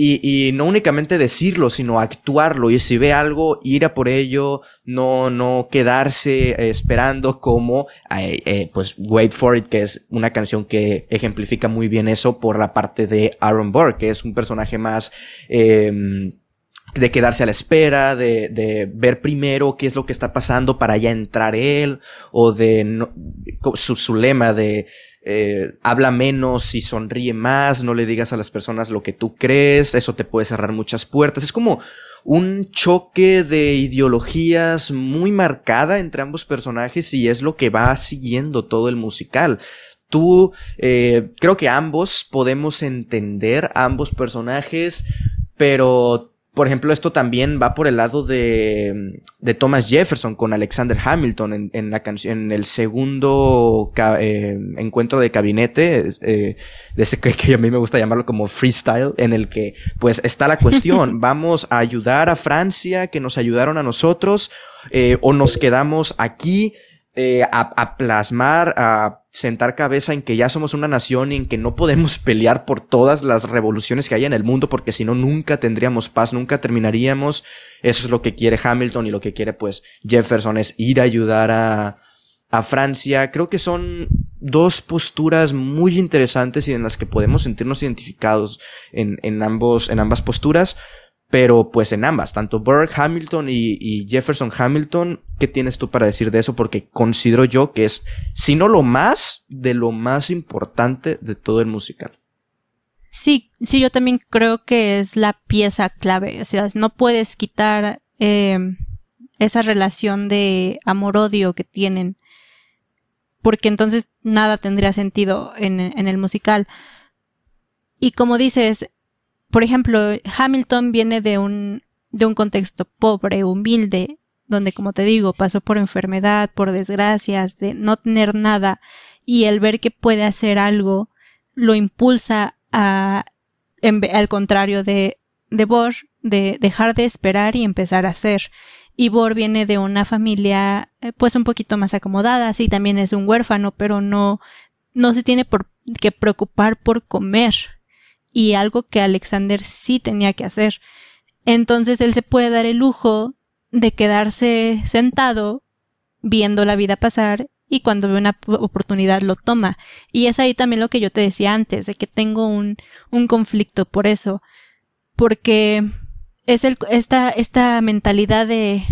y, no únicamente decirlo, sino actuarlo. Y si ve algo, ir a por ello, no, no quedarse eh, esperando como, eh, pues, Wait for It, que es una canción que ejemplifica muy bien eso por la parte de Aaron Burr, que es un personaje más, em, de quedarse a la espera, de, de, ver primero qué es lo que está pasando para ya entrar él, o de su, su lema de eh, habla menos y sonríe más, no le digas a las personas lo que tú crees, eso te puede cerrar muchas puertas. Es como un choque de ideologías muy marcada entre ambos personajes y es lo que va siguiendo todo el musical. Tú, eh, creo que ambos podemos entender ambos personajes, pero por ejemplo, esto también va por el lado de, de Thomas Jefferson con Alexander Hamilton en, la canción, en el segundo eh, encuentro de gabinete, eh, de ese que, a mí me gusta llamarlo como freestyle, en el que pues está la cuestión, <laughs> vamos a ayudar a Francia, que nos ayudaron a nosotros, eh, o nos quedamos aquí eh, a, plasmar, a sentar cabeza en que ya somos una nación y en que no podemos <laughs> pelear por todas las revoluciones que hay en el mundo porque si no nunca tendríamos paz, nunca terminaríamos. Eso es lo que quiere Hamilton y lo que quiere pues Jefferson es ir a ayudar a, a Francia. Creo que son dos posturas muy interesantes y en las que podemos sentirnos identificados en, en ambos, en ambas posturas pero pues en ambas, tanto Burke Hamilton y, Jefferson Hamilton, ¿qué tienes tú para decir de eso? Porque considero yo que es, si no lo más, de lo más importante de todo el musical. Sí, sí, yo también creo que es la pieza clave, o sea, no puedes quitar em, esa relación de amor-odio que tienen, porque entonces nada tendría sentido en, en el musical. Y como dices, por ejemplo, Hamilton viene de un, de un contexto pobre, humilde, donde, como te digo, pasó por enfermedad, por desgracias, de no tener nada, y el ver que puede hacer algo lo impulsa a, al contrario de, de Bor, de dejar de esperar y empezar a hacer. Y Bor viene de una familia, eh, pues un poquito más acomodada, sí, también es un huérfano, pero no, no se tiene por, que preocupar por comer y algo que Alexander sí tenía que hacer. Entonces él se puede dar el lujo de quedarse sentado viendo la vida pasar y cuando ve una oportunidad lo toma. Y es ahí también lo que yo te decía antes, de que tengo un, un conflicto por eso. Porque es el, esta, esta mentalidad de,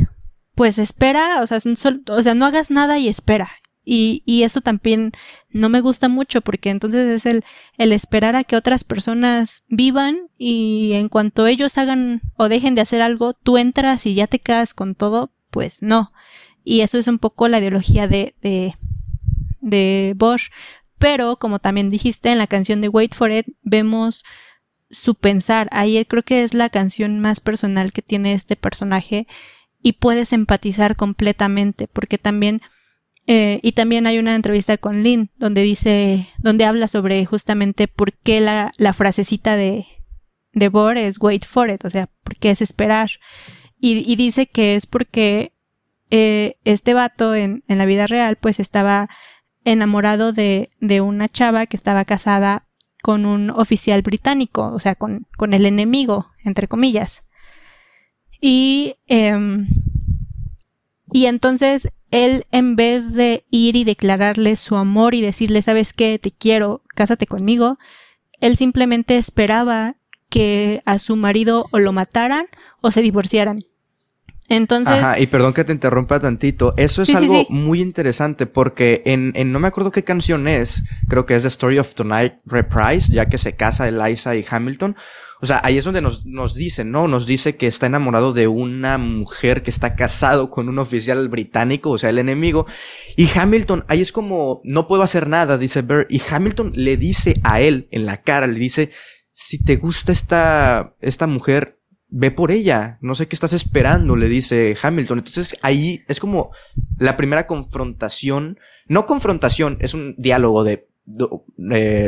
pues espera, o sea, o sea, no hagas nada y espera. Y, y, eso también no me gusta mucho porque entonces es el, el esperar a que otras personas vivan y en cuanto ellos hagan o dejen de hacer algo, tú entras y ya te quedas con todo, pues no. Y eso es un poco la ideología de, de, de Bosch. Pero, como también dijiste en la canción de Wait for It, vemos su pensar. Ahí creo que es la canción más personal que tiene este personaje y puedes empatizar completamente porque también eh, y también hay una entrevista con Lynn donde dice, donde habla sobre justamente por qué la, la frasecita de, de Bor es wait for it, o sea, por qué es esperar. Y, dice que es porque eh, este vato en, en, la vida real pues estaba enamorado de, de una chava que estaba casada con un oficial británico, o sea, con, con el enemigo, entre comillas. Y, eh, y entonces él en vez de ir y declararle su amor y decirle, sabes qué, te quiero, cásate conmigo, él simplemente esperaba que a su marido o lo mataran o se divorciaran. Entonces. Ajá, y perdón que te interrumpa tantito. Eso es algo muy interesante porque en, en, no me acuerdo qué canción es, creo que es The Story of Tonight Reprise, ya que se casa Eliza y Hamilton. O sea, ahí es donde nos, nos dicen, ¿no? Nos dice que está enamorado de una mujer que está casado con un oficial británico, o sea, el enemigo. Y Hamilton, ahí es como, no puedo hacer nada, dice Burr. Y Hamilton le dice a él en la cara, le dice, si te gusta esta, esta mujer, ve por ella, no sé qué estás esperando, le dice Hamilton. Entonces ahí es como la primera confrontación, no confrontación, es un diálogo de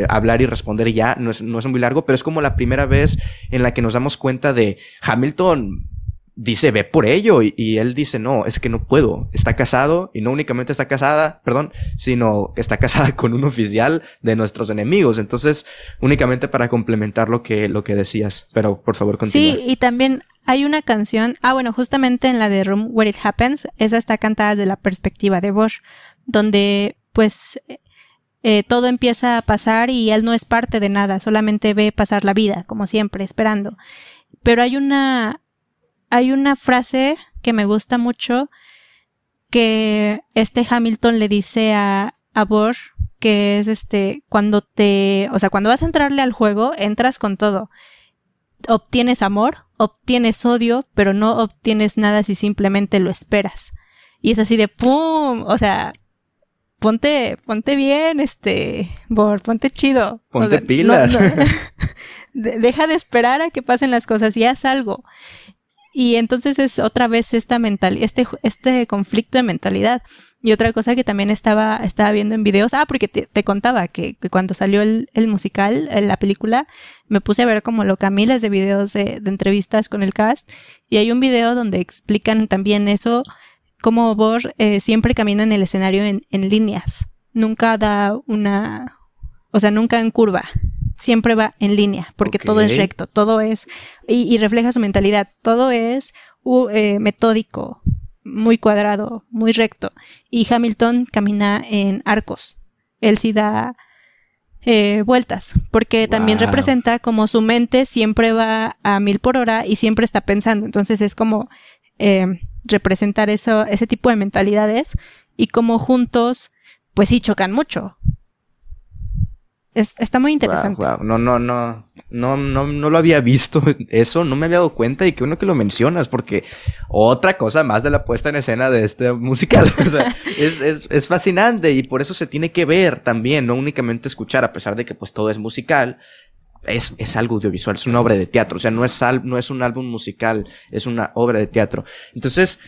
hablar y responder ya, no es, no es muy largo, pero es como la primera vez en la que nos damos cuenta de Hamilton dice, ve por ello. Y, él dice, no, es que no puedo. Está casado y no únicamente está casada, perdón, sino está <laughs> casada con un oficial de nuestros enemigos. Entonces, únicamente para complementar lo que, lo que decías. Pero por favor, continúa. Sí, y también hay una canción, ah, bueno, justamente en la de Room Where It Happens, esa está cantada desde la perspectiva de Bosch, donde pues eh, todo empieza a pasar y él no es parte de nada, solamente ve pasar la vida, como siempre, esperando. Pero hay una, hay una frase que me gusta mucho que este Hamilton le dice a, a Bosch que es este, cuando te, o sea, cuando vas a entrarle al juego, entras con todo. Obtienes amor, obtienes odio, pero no obtienes nada si simplemente lo esperas. Y es así de ¡pum! O sea, ponte, ponte bien, este, Bor, ponte chido. Ponte pilas. <laughs> deja de esperar a que pasen las cosas y haz algo. Y entonces es otra vez esta mental, este, este conflicto de mentalidad. Y otra cosa que también estaba, estaba viendo en videos, ah, porque te, contaba que, cuando salió el, musical, la película, me puse a ver como lo miles de videos de, de, entrevistas con el cast. Y hay un video donde explican también eso, cómo Bor eh, siempre camina en el escenario en, en líneas. Nunca da una, o sea, nunca en curva siempre va en línea, porque todo es recto, todo es, y, refleja su mentalidad, todo es eh, metódico, muy cuadrado, muy recto. Y Hamilton camina en arcos. Él sí da eh, vueltas, porque también representa como su mente siempre va a mil por hora y siempre está pensando. Entonces es como eh, representar eso, ese tipo de mentalidades y como juntos, pues sí chocan mucho está muy interesante. No, no, no, no, no, no lo había visto <laughs> eso, no me había dado cuenta y qué bueno que lo mencionas porque otra cosa más de la puesta en escena de este musical. <laughs> o sea, es, es, es, fascinante y por eso se tiene que ver también, no únicamente escuchar, a pesar de que pues todo es musical. Es, es algo audiovisual, es una obra de teatro, o sea, no es, no es un álbum musical, es una obra de teatro. Entonces,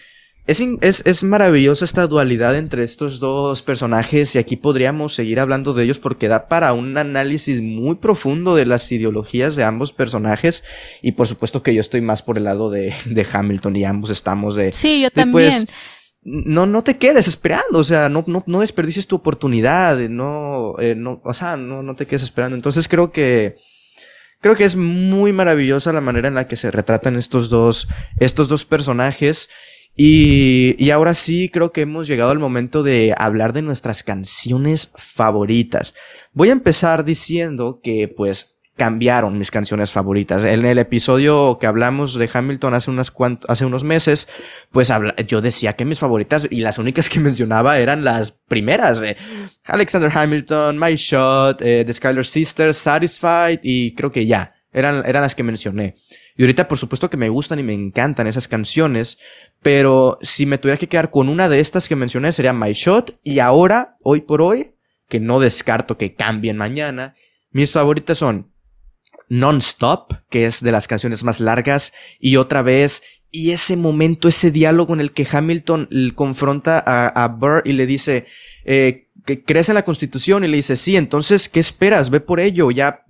es, es, es, maravillosa esta dualidad entre estos dos personajes y aquí podríamos seguir hablando de ellos porque da para un análisis muy profundo de las ideologías de ambos personajes y por supuesto que yo estoy más por el lado de, de Hamilton y ambos estamos de... Sí, yo también. no, no te quedes esperando, o sea, no, no, no desperdicies tu oportunidad, no, eh, no, o sea, no, no te quedes esperando. Entonces creo que, creo que es muy maravillosa la manera en la que se retratan estos dos, estos dos personajes. Y, ahora sí creo que hemos llegado al momento de hablar de nuestras canciones favoritas. Voy a empezar diciendo que pues cambiaron mis canciones favoritas. En el episodio que hablamos de Hamilton hace, hace unos meses, pues yo decía que mis favoritas y las únicas que <laughs> mencionaba eran las primeras. Eh, Alexander Hamilton, My Shot, eh, The Skylar Sisters, Satisfied y creo que ya. Eran, eran las que mencioné. Y ahorita por supuesto que me gustan y me encantan esas canciones, pero si me tuviera que quedar con una de estas que mencioné sería My Shot y ahora, hoy por hoy, que no descarto que cambien mañana, mis favoritas son Non-Stop, que es de las canciones más largas, y otra vez, y ese momento, ese diálogo en el que Hamilton confronta a, Burr y le dice, eh, que crees en la constitución y le dice, sí, entonces, ¿qué esperas? Ve por ello, ya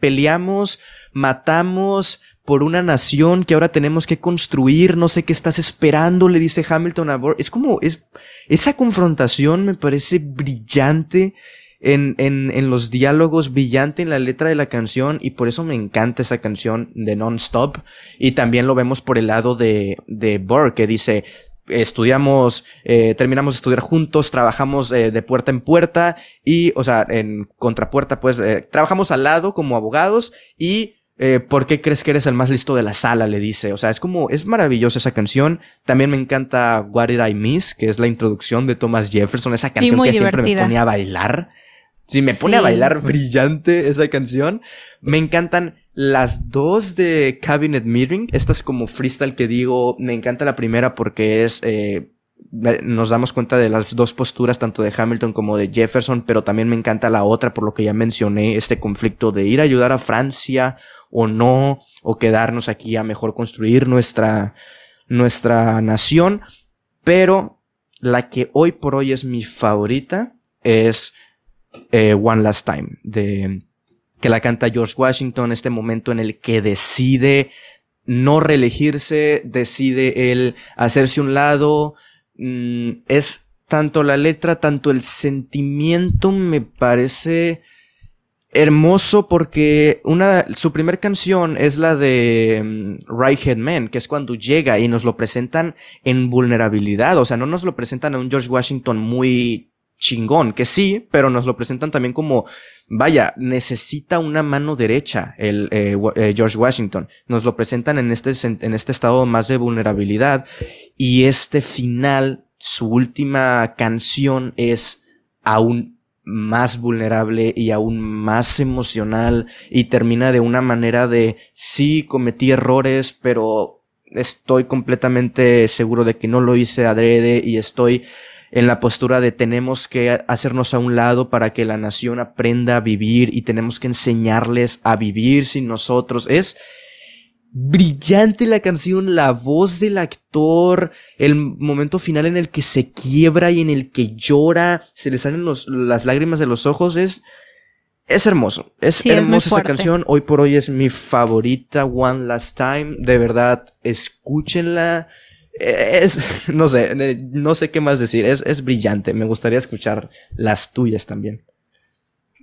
peleamos, matamos, por una nación que ahora tenemos que construir, no sé qué estás esperando, le dice Hamilton a Burr. Es como, es, esa confrontación me parece brillante en, en, en los diálogos, brillante en la letra de la canción y por eso me encanta esa canción de Non-Stop. Y también lo vemos por el lado de, de Burr que dice, estudiamos, eh, terminamos de estudiar juntos, trabajamos eh, de puerta en puerta y, o sea, en contrapuerta, pues, eh, trabajamos al lado como abogados y eh, ¿por qué crees que eres el más listo de la sala? Le dice. O sea, es como, es maravillosa esa canción. También me encanta What Did I Miss, que es la introducción de Thomas Jefferson, esa canción que siempre me ponía a bailar. Sí, me pone a bailar brillante esa canción. Me encantan las dos de Cabinet Meeting. Esta es como freestyle que digo. Me encanta la primera porque es eh, nos damos cuenta de las dos posturas, tanto de Hamilton como de Jefferson, pero también me encanta la otra, por lo que ya mencioné, este conflicto de ir a ayudar a Francia o no, o quedarnos aquí a mejor construir nuestra, nuestra nación. Pero la que hoy por hoy es mi favorita es eh, One Last Time, de, que la canta George Washington, este momento en el que decide no reelegirse, decide él hacerse un lado, Mm, es tanto la letra, tanto el sentimiento me parece hermoso porque una, su primer canción es la de um, Right Head Man, que es cuando llega y nos lo presentan en vulnerabilidad, o sea, no nos lo presentan a un George Washington muy chingón, que sí, pero nos lo presentan también como, vaya, necesita una mano derecha el eh, eh, George Washington. Nos lo presentan en este, en este estado más de vulnerabilidad y este final, su última canción es aún más vulnerable y aún más emocional y termina de una manera de sí cometí errores pero estoy completamente seguro de que no lo hice adrede y estoy en la postura de tenemos que hacernos a un lado para que la nación aprenda a vivir y tenemos que enseñarles a vivir sin nosotros. Es brillante la canción, la voz del actor, el momento final en el que se quiebra y en el que llora, se le salen las lágrimas de los ojos, es, es hermoso. Es hermosa esa canción. Hoy por hoy es mi favorita, One Last Time. De verdad, escúchenla es, <laughs> no sé, no sé qué más decir, es, es brillante, me gustaría escuchar las tuyas también.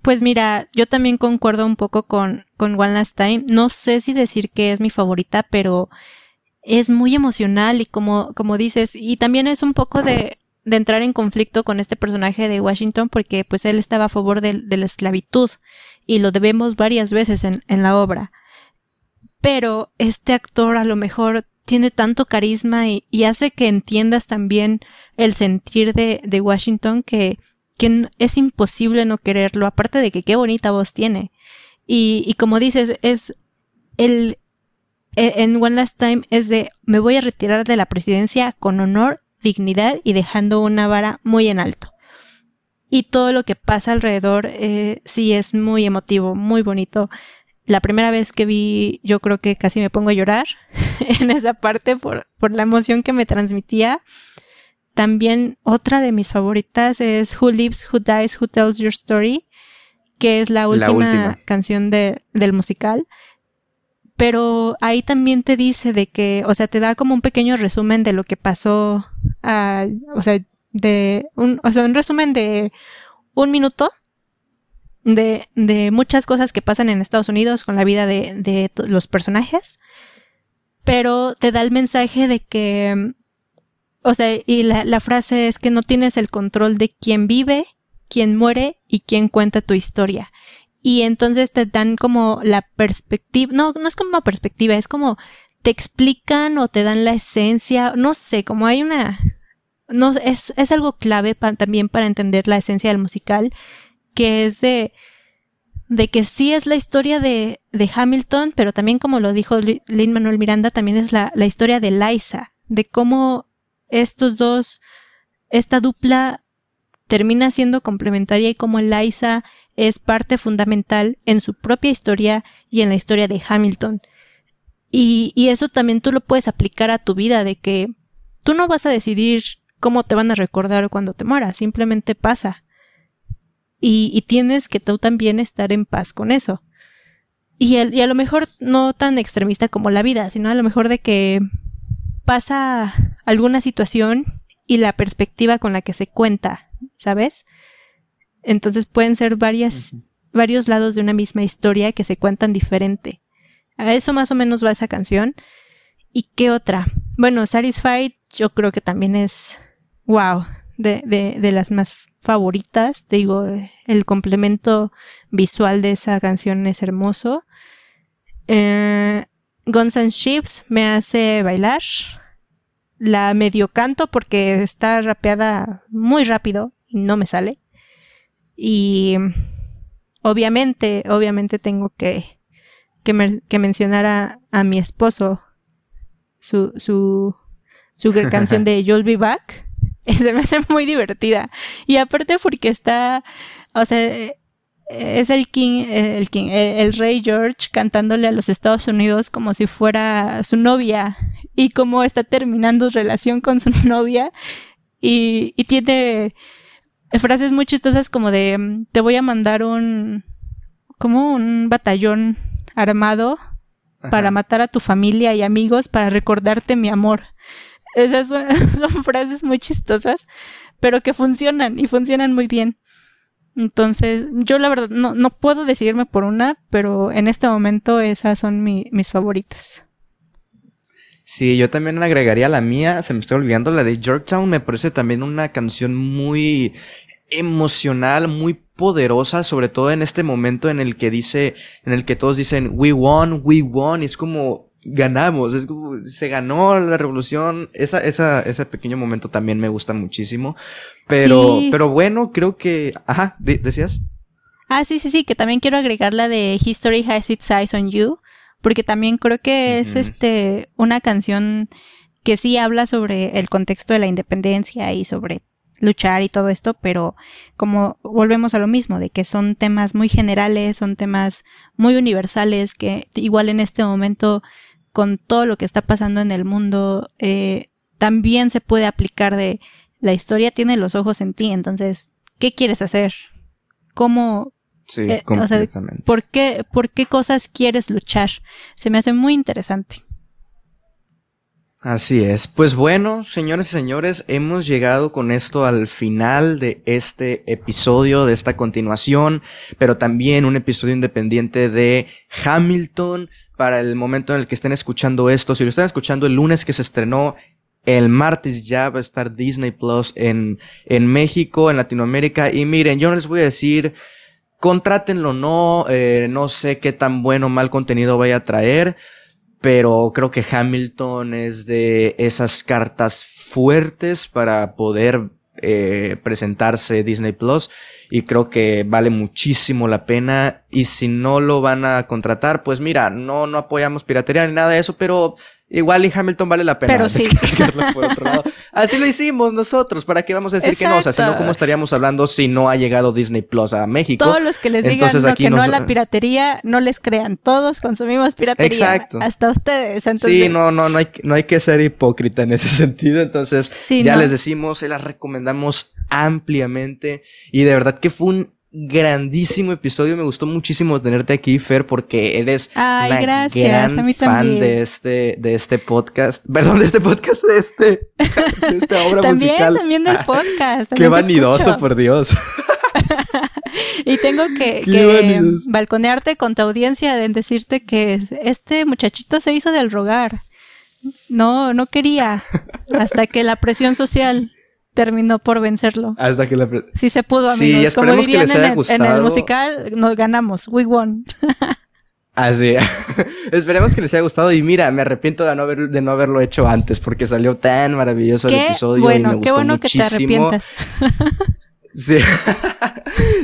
Pues mira, yo también concuerdo un poco con, con One Last Time. No sé si decir que es mi favorita, pero es muy emocional y como, como dices, y también es un poco de, de entrar en conflicto con este personaje de Washington porque pues él estaba a favor de, la esclavitud y lo debemos varias veces en, en la obra. Pero este actor a lo mejor tiene tanto carisma y, hace que entiendas también el sentir de, de Washington que, que, es imposible no quererlo, aparte de que qué bonita voz tiene. Y, y como dices, es el, e, en One Last Time es de me voy a retirar de la presidencia con honor, dignidad y dejando una vara muy en alto. Y todo lo que pasa alrededor eh, sí es muy emotivo, muy bonito la primera vez que vi, yo creo que casi me pongo a llorar <laughs> en esa parte por, por la emoción que me transmitía. También otra de mis favoritas es Who Lives, Who Dies, Who Tells Your Story, que es la última, canción de, del musical. Pero ahí también te dice de que, o sea, te da como un pequeño resumen de lo que pasó, o sea, de un, o sea, un resumen de un minuto de, de muchas cosas que pasan en Estados Unidos con la vida de, de los personajes, pero te da el mensaje de que, o sea, y la, frase es que no tienes el control de quién vive, quién muere y quién cuenta tu historia. Y entonces te dan como la perspectiva, no, no es como perspectiva, es como te explican o te dan la esencia, no sé, como hay una, no, es, es algo clave también para entender la esencia del musical que es de, de que sí es la historia de, de Hamilton, pero también como lo dijo Lin Manuel Miranda, también es la, la historia de Liza, de cómo estos dos, esta dupla termina siendo complementaria y cómo Liza es parte fundamental en su propia historia y en la historia de Hamilton. Y, y, eso también tú lo puedes aplicar a tu vida, de que tú no vas a decidir cómo te van a recordar cuando te mueras, simplemente pasa. Y, tienes que tú también estar en paz con eso. Y, y a lo mejor no tan extremista como la vida, sino a lo mejor de que pasa alguna situación y la perspectiva con la que se cuenta, ¿sabes? Entonces pueden ser varias, varios lados de una misma historia que se cuentan diferente. A eso más o menos va esa canción. ¿Y qué otra? Bueno, Satisfied yo creo que también es wow de, de, de las más favoritas. Digo, el complemento visual de esa canción es hermoso. Eh, Guns and Ships me hace bailar. La medio canto porque está rapeada muy rápido y no me sale. Y obviamente, obviamente tengo que, que, mencionar a, a, mi esposo su, su, su <laughs> canción de You'll Be Back. <laughs> Se me hace muy divertida. Y aparte porque está, o sea, es el King, el King, el, rey George cantándole a los Estados Unidos como si fuera su novia y como está terminando relación con su <laughs> novia y, y tiene frases muy chistosas como de te voy a mandar un como un batallón armado para matar a tu familia y amigos para recordarte mi amor. Esas son <laughs> frases muy chistosas, pero que funcionan y funcionan muy bien. Entonces, yo la verdad no, no puedo decidirme por una, pero en este momento esas son mis favoritas. Sí, yo también agregaría la mía, se me está olvidando, la de Georgetown, me parece también una canción muy emocional, muy poderosa, sobre todo en este momento en el que dice, en el que todos dicen, we won, we won, es como, ganamos, es como, se ganó la revolución, esa, esa, ese pequeño momento también me gusta muchísimo, pero, pero bueno, creo que, ajá, decías. Ah, sí, sí, sí, que también quiero agregar la de History Has Its Eyes on You, porque también creo que es este, una canción que sí habla sobre el contexto de la independencia y sobre luchar y todo esto, pero como volvemos a lo mismo, de que son temas muy generales, son temas muy universales, que igual en este momento con todo lo que está pasando en el mundo, eh, también se puede aplicar de la historia tiene los ojos en ti, entonces, ¿qué quieres hacer? ¿Cómo? Sí, eh, completamente. ¿por qué, ¿Por qué cosas quieres luchar? Se me hace muy interesante. Así es. Pues bueno, señores y señores, hemos llegado con esto al final de este episodio, de esta continuación, pero también un episodio independiente de Hamilton para el momento en el que estén escuchando esto. Si lo están escuchando el lunes que se estrenó, el martes ya va a estar Disney Plus en, en México, en Latinoamérica. Y miren, yo no les voy a decir, contrátenlo no, eh, no sé qué tan bueno o mal contenido vaya a traer pero creo que Hamilton es de esas cartas fuertes para poder eh, presentarse Disney Plus y creo que vale muchísimo la pena. Y si no lo van a contratar pues mira no no apoyamos piratería ni nada de eso pero Igual y Hamilton vale la pena. Pero sí. <laughs> Así lo hicimos nosotros. ¿Para qué vamos a decir que no? O sea, si no, ¿cómo estaríamos hablando si no ha llegado Disney Plus a México? Todos los que les digan que no a la piratería, no les crean. Todos consumimos piratería. Exacto. Hasta ustedes. Entonces... Sí, no, no, no hay, no hay que ser hipócrita en ese <laughs> sentido. Entonces, ya les decimos, se las recomendamos ampliamente. Y de verdad que fue un grandísimo episodio. Me gustó muchísimo tenerte aquí, Fer, porque eres Ay, una gracias. gran fan de este, de este podcast. Perdón, de este podcast, de este, <laughs> de esta obra también, musical. También del <laughs> podcast. Qué vanidoso, por Dios. <laughs> y tengo que, que balconearte con tu audiencia en decirte que este muchachito se hizo del rogar. No, no quería. Hasta que la presión social terminó por vencerlo. Hasta que la... Sí se pudo, amigos. Como dirían en el, en el, musical, nos ganamos. We won. <laughs> Así. <laughs> Esperemos que les haya gustado. Y mira, me arrepiento de no, haber, de no haberlo hecho antes porque salió tan maravilloso el episodio. Bueno, y me qué bueno muchísimo. que te arrepientas. <laughs> Sí.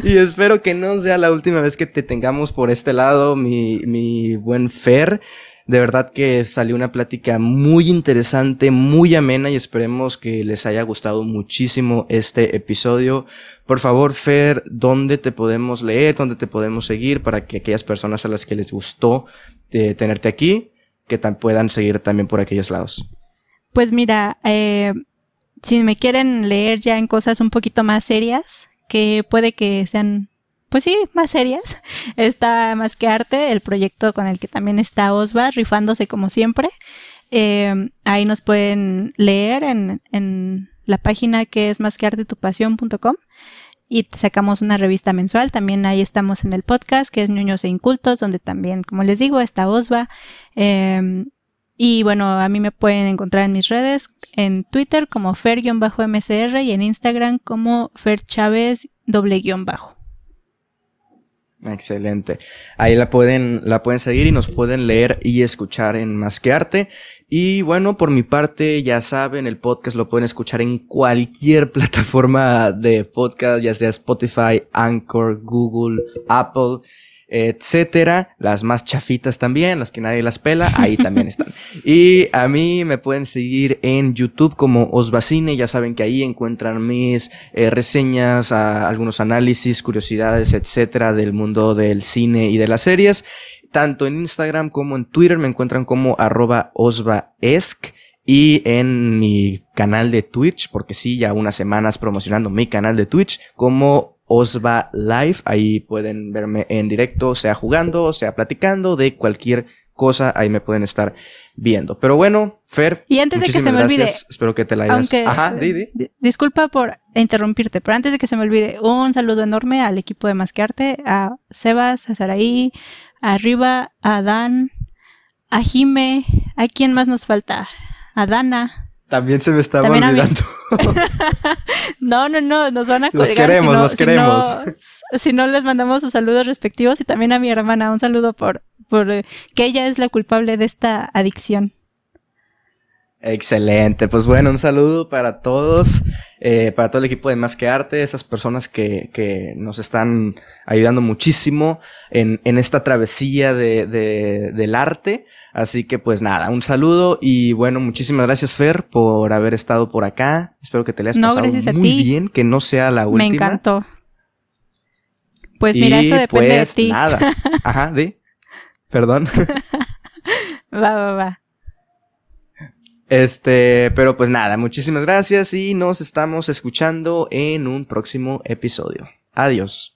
y espero que no sea la última vez que te tengamos por este lado, mi, mi buen Fer. De verdad que salió una plática muy interesante, muy amena y esperemos que les haya gustado muchísimo este episodio. Por favor, Fer, ¿dónde te podemos leer? ¿Dónde te podemos seguir para que aquellas personas a las que les gustó eh, tenerte aquí, que puedan seguir también por aquellos lados? Pues mira, eh, si me quieren leer ya en cosas un poquito más serias, que puede que sean pues sí, más serias. <laughs> Está Más que Arte, el proyecto con el que también está Osva, rifándose como siempre. Eh, ahí nos pueden leer en, la página que es másqueartetupasión.com y sacamos una revista mensual. También ahí estamos en el podcast que es Ñuños e Incultos, donde también, como les digo, está Osva. Eh, y bueno, a mí me pueden encontrar en mis redes, en Twitter como fer-mcr y en Instagram como ferchávez doble-bajo. Excelente. Ahí la pueden, la pueden seguir y nos pueden leer y escuchar en Más que Arte. Y bueno, por mi parte, ya saben, el podcast lo pueden escuchar en cualquier <laughs> plataforma de podcast, ya sea Spotify, Anchor, Google, Apple etcétera. Las más chafitas también, las que nadie las pela, ahí <laughs> también están. Y a mí me pueden seguir en YouTube como Osbacine, ya saben que ahí encuentran mis eh, reseñas, algunos análisis, curiosidades, etcétera, del mundo del cine y de las series. Tanto en Instagram como en Twitter me encuentran como arroba osvaesc y en mi canal de Twitch, porque sí, ya unas semanas promocionando mi canal de Twitch como Osva Live. Ahí pueden verme en directo, sea jugando, sea platicando de cualquier cosa. Ahí me pueden estar viendo. Pero bueno, Fer. Y antes de que se me olvide. Espero que te la hayas. Aunque, Ajá, Disculpa por interrumpirte, pero antes de que se me olvide, un saludo enorme al equipo de Masquearte, a Sebas, a Saraí, Arriba, a Dan, a Jime, ¿a quién más nos falta? A Dana. También se me estaba olvidando. <laughs> no, no, no, nos van a colgar. Los queremos, si no, los queremos. Si no, les mandamos sus saludos respectivos y también a mi hermana un saludo por, por eh, que ella es la culpable de esta adicción. Excelente, pues bueno, un saludo para todos, eh, para todo el equipo de Más que Arte, esas personas que, que nos están ayudando muchísimo en, en esta travesía de, de, del arte. Así que pues nada, un saludo y bueno, muchísimas gracias Fer por haber estado por acá. Espero que te le hayas no, pasado muy bien, que no sea la última. Me encantó. Pues mira, eso depende de pues, ti. Nada. <laughs> Ajá, di. Perdón. <laughs> va, va, va. Este, pero pues nada, muchísimas gracias y nos estamos escuchando en un próximo episodio. Adiós.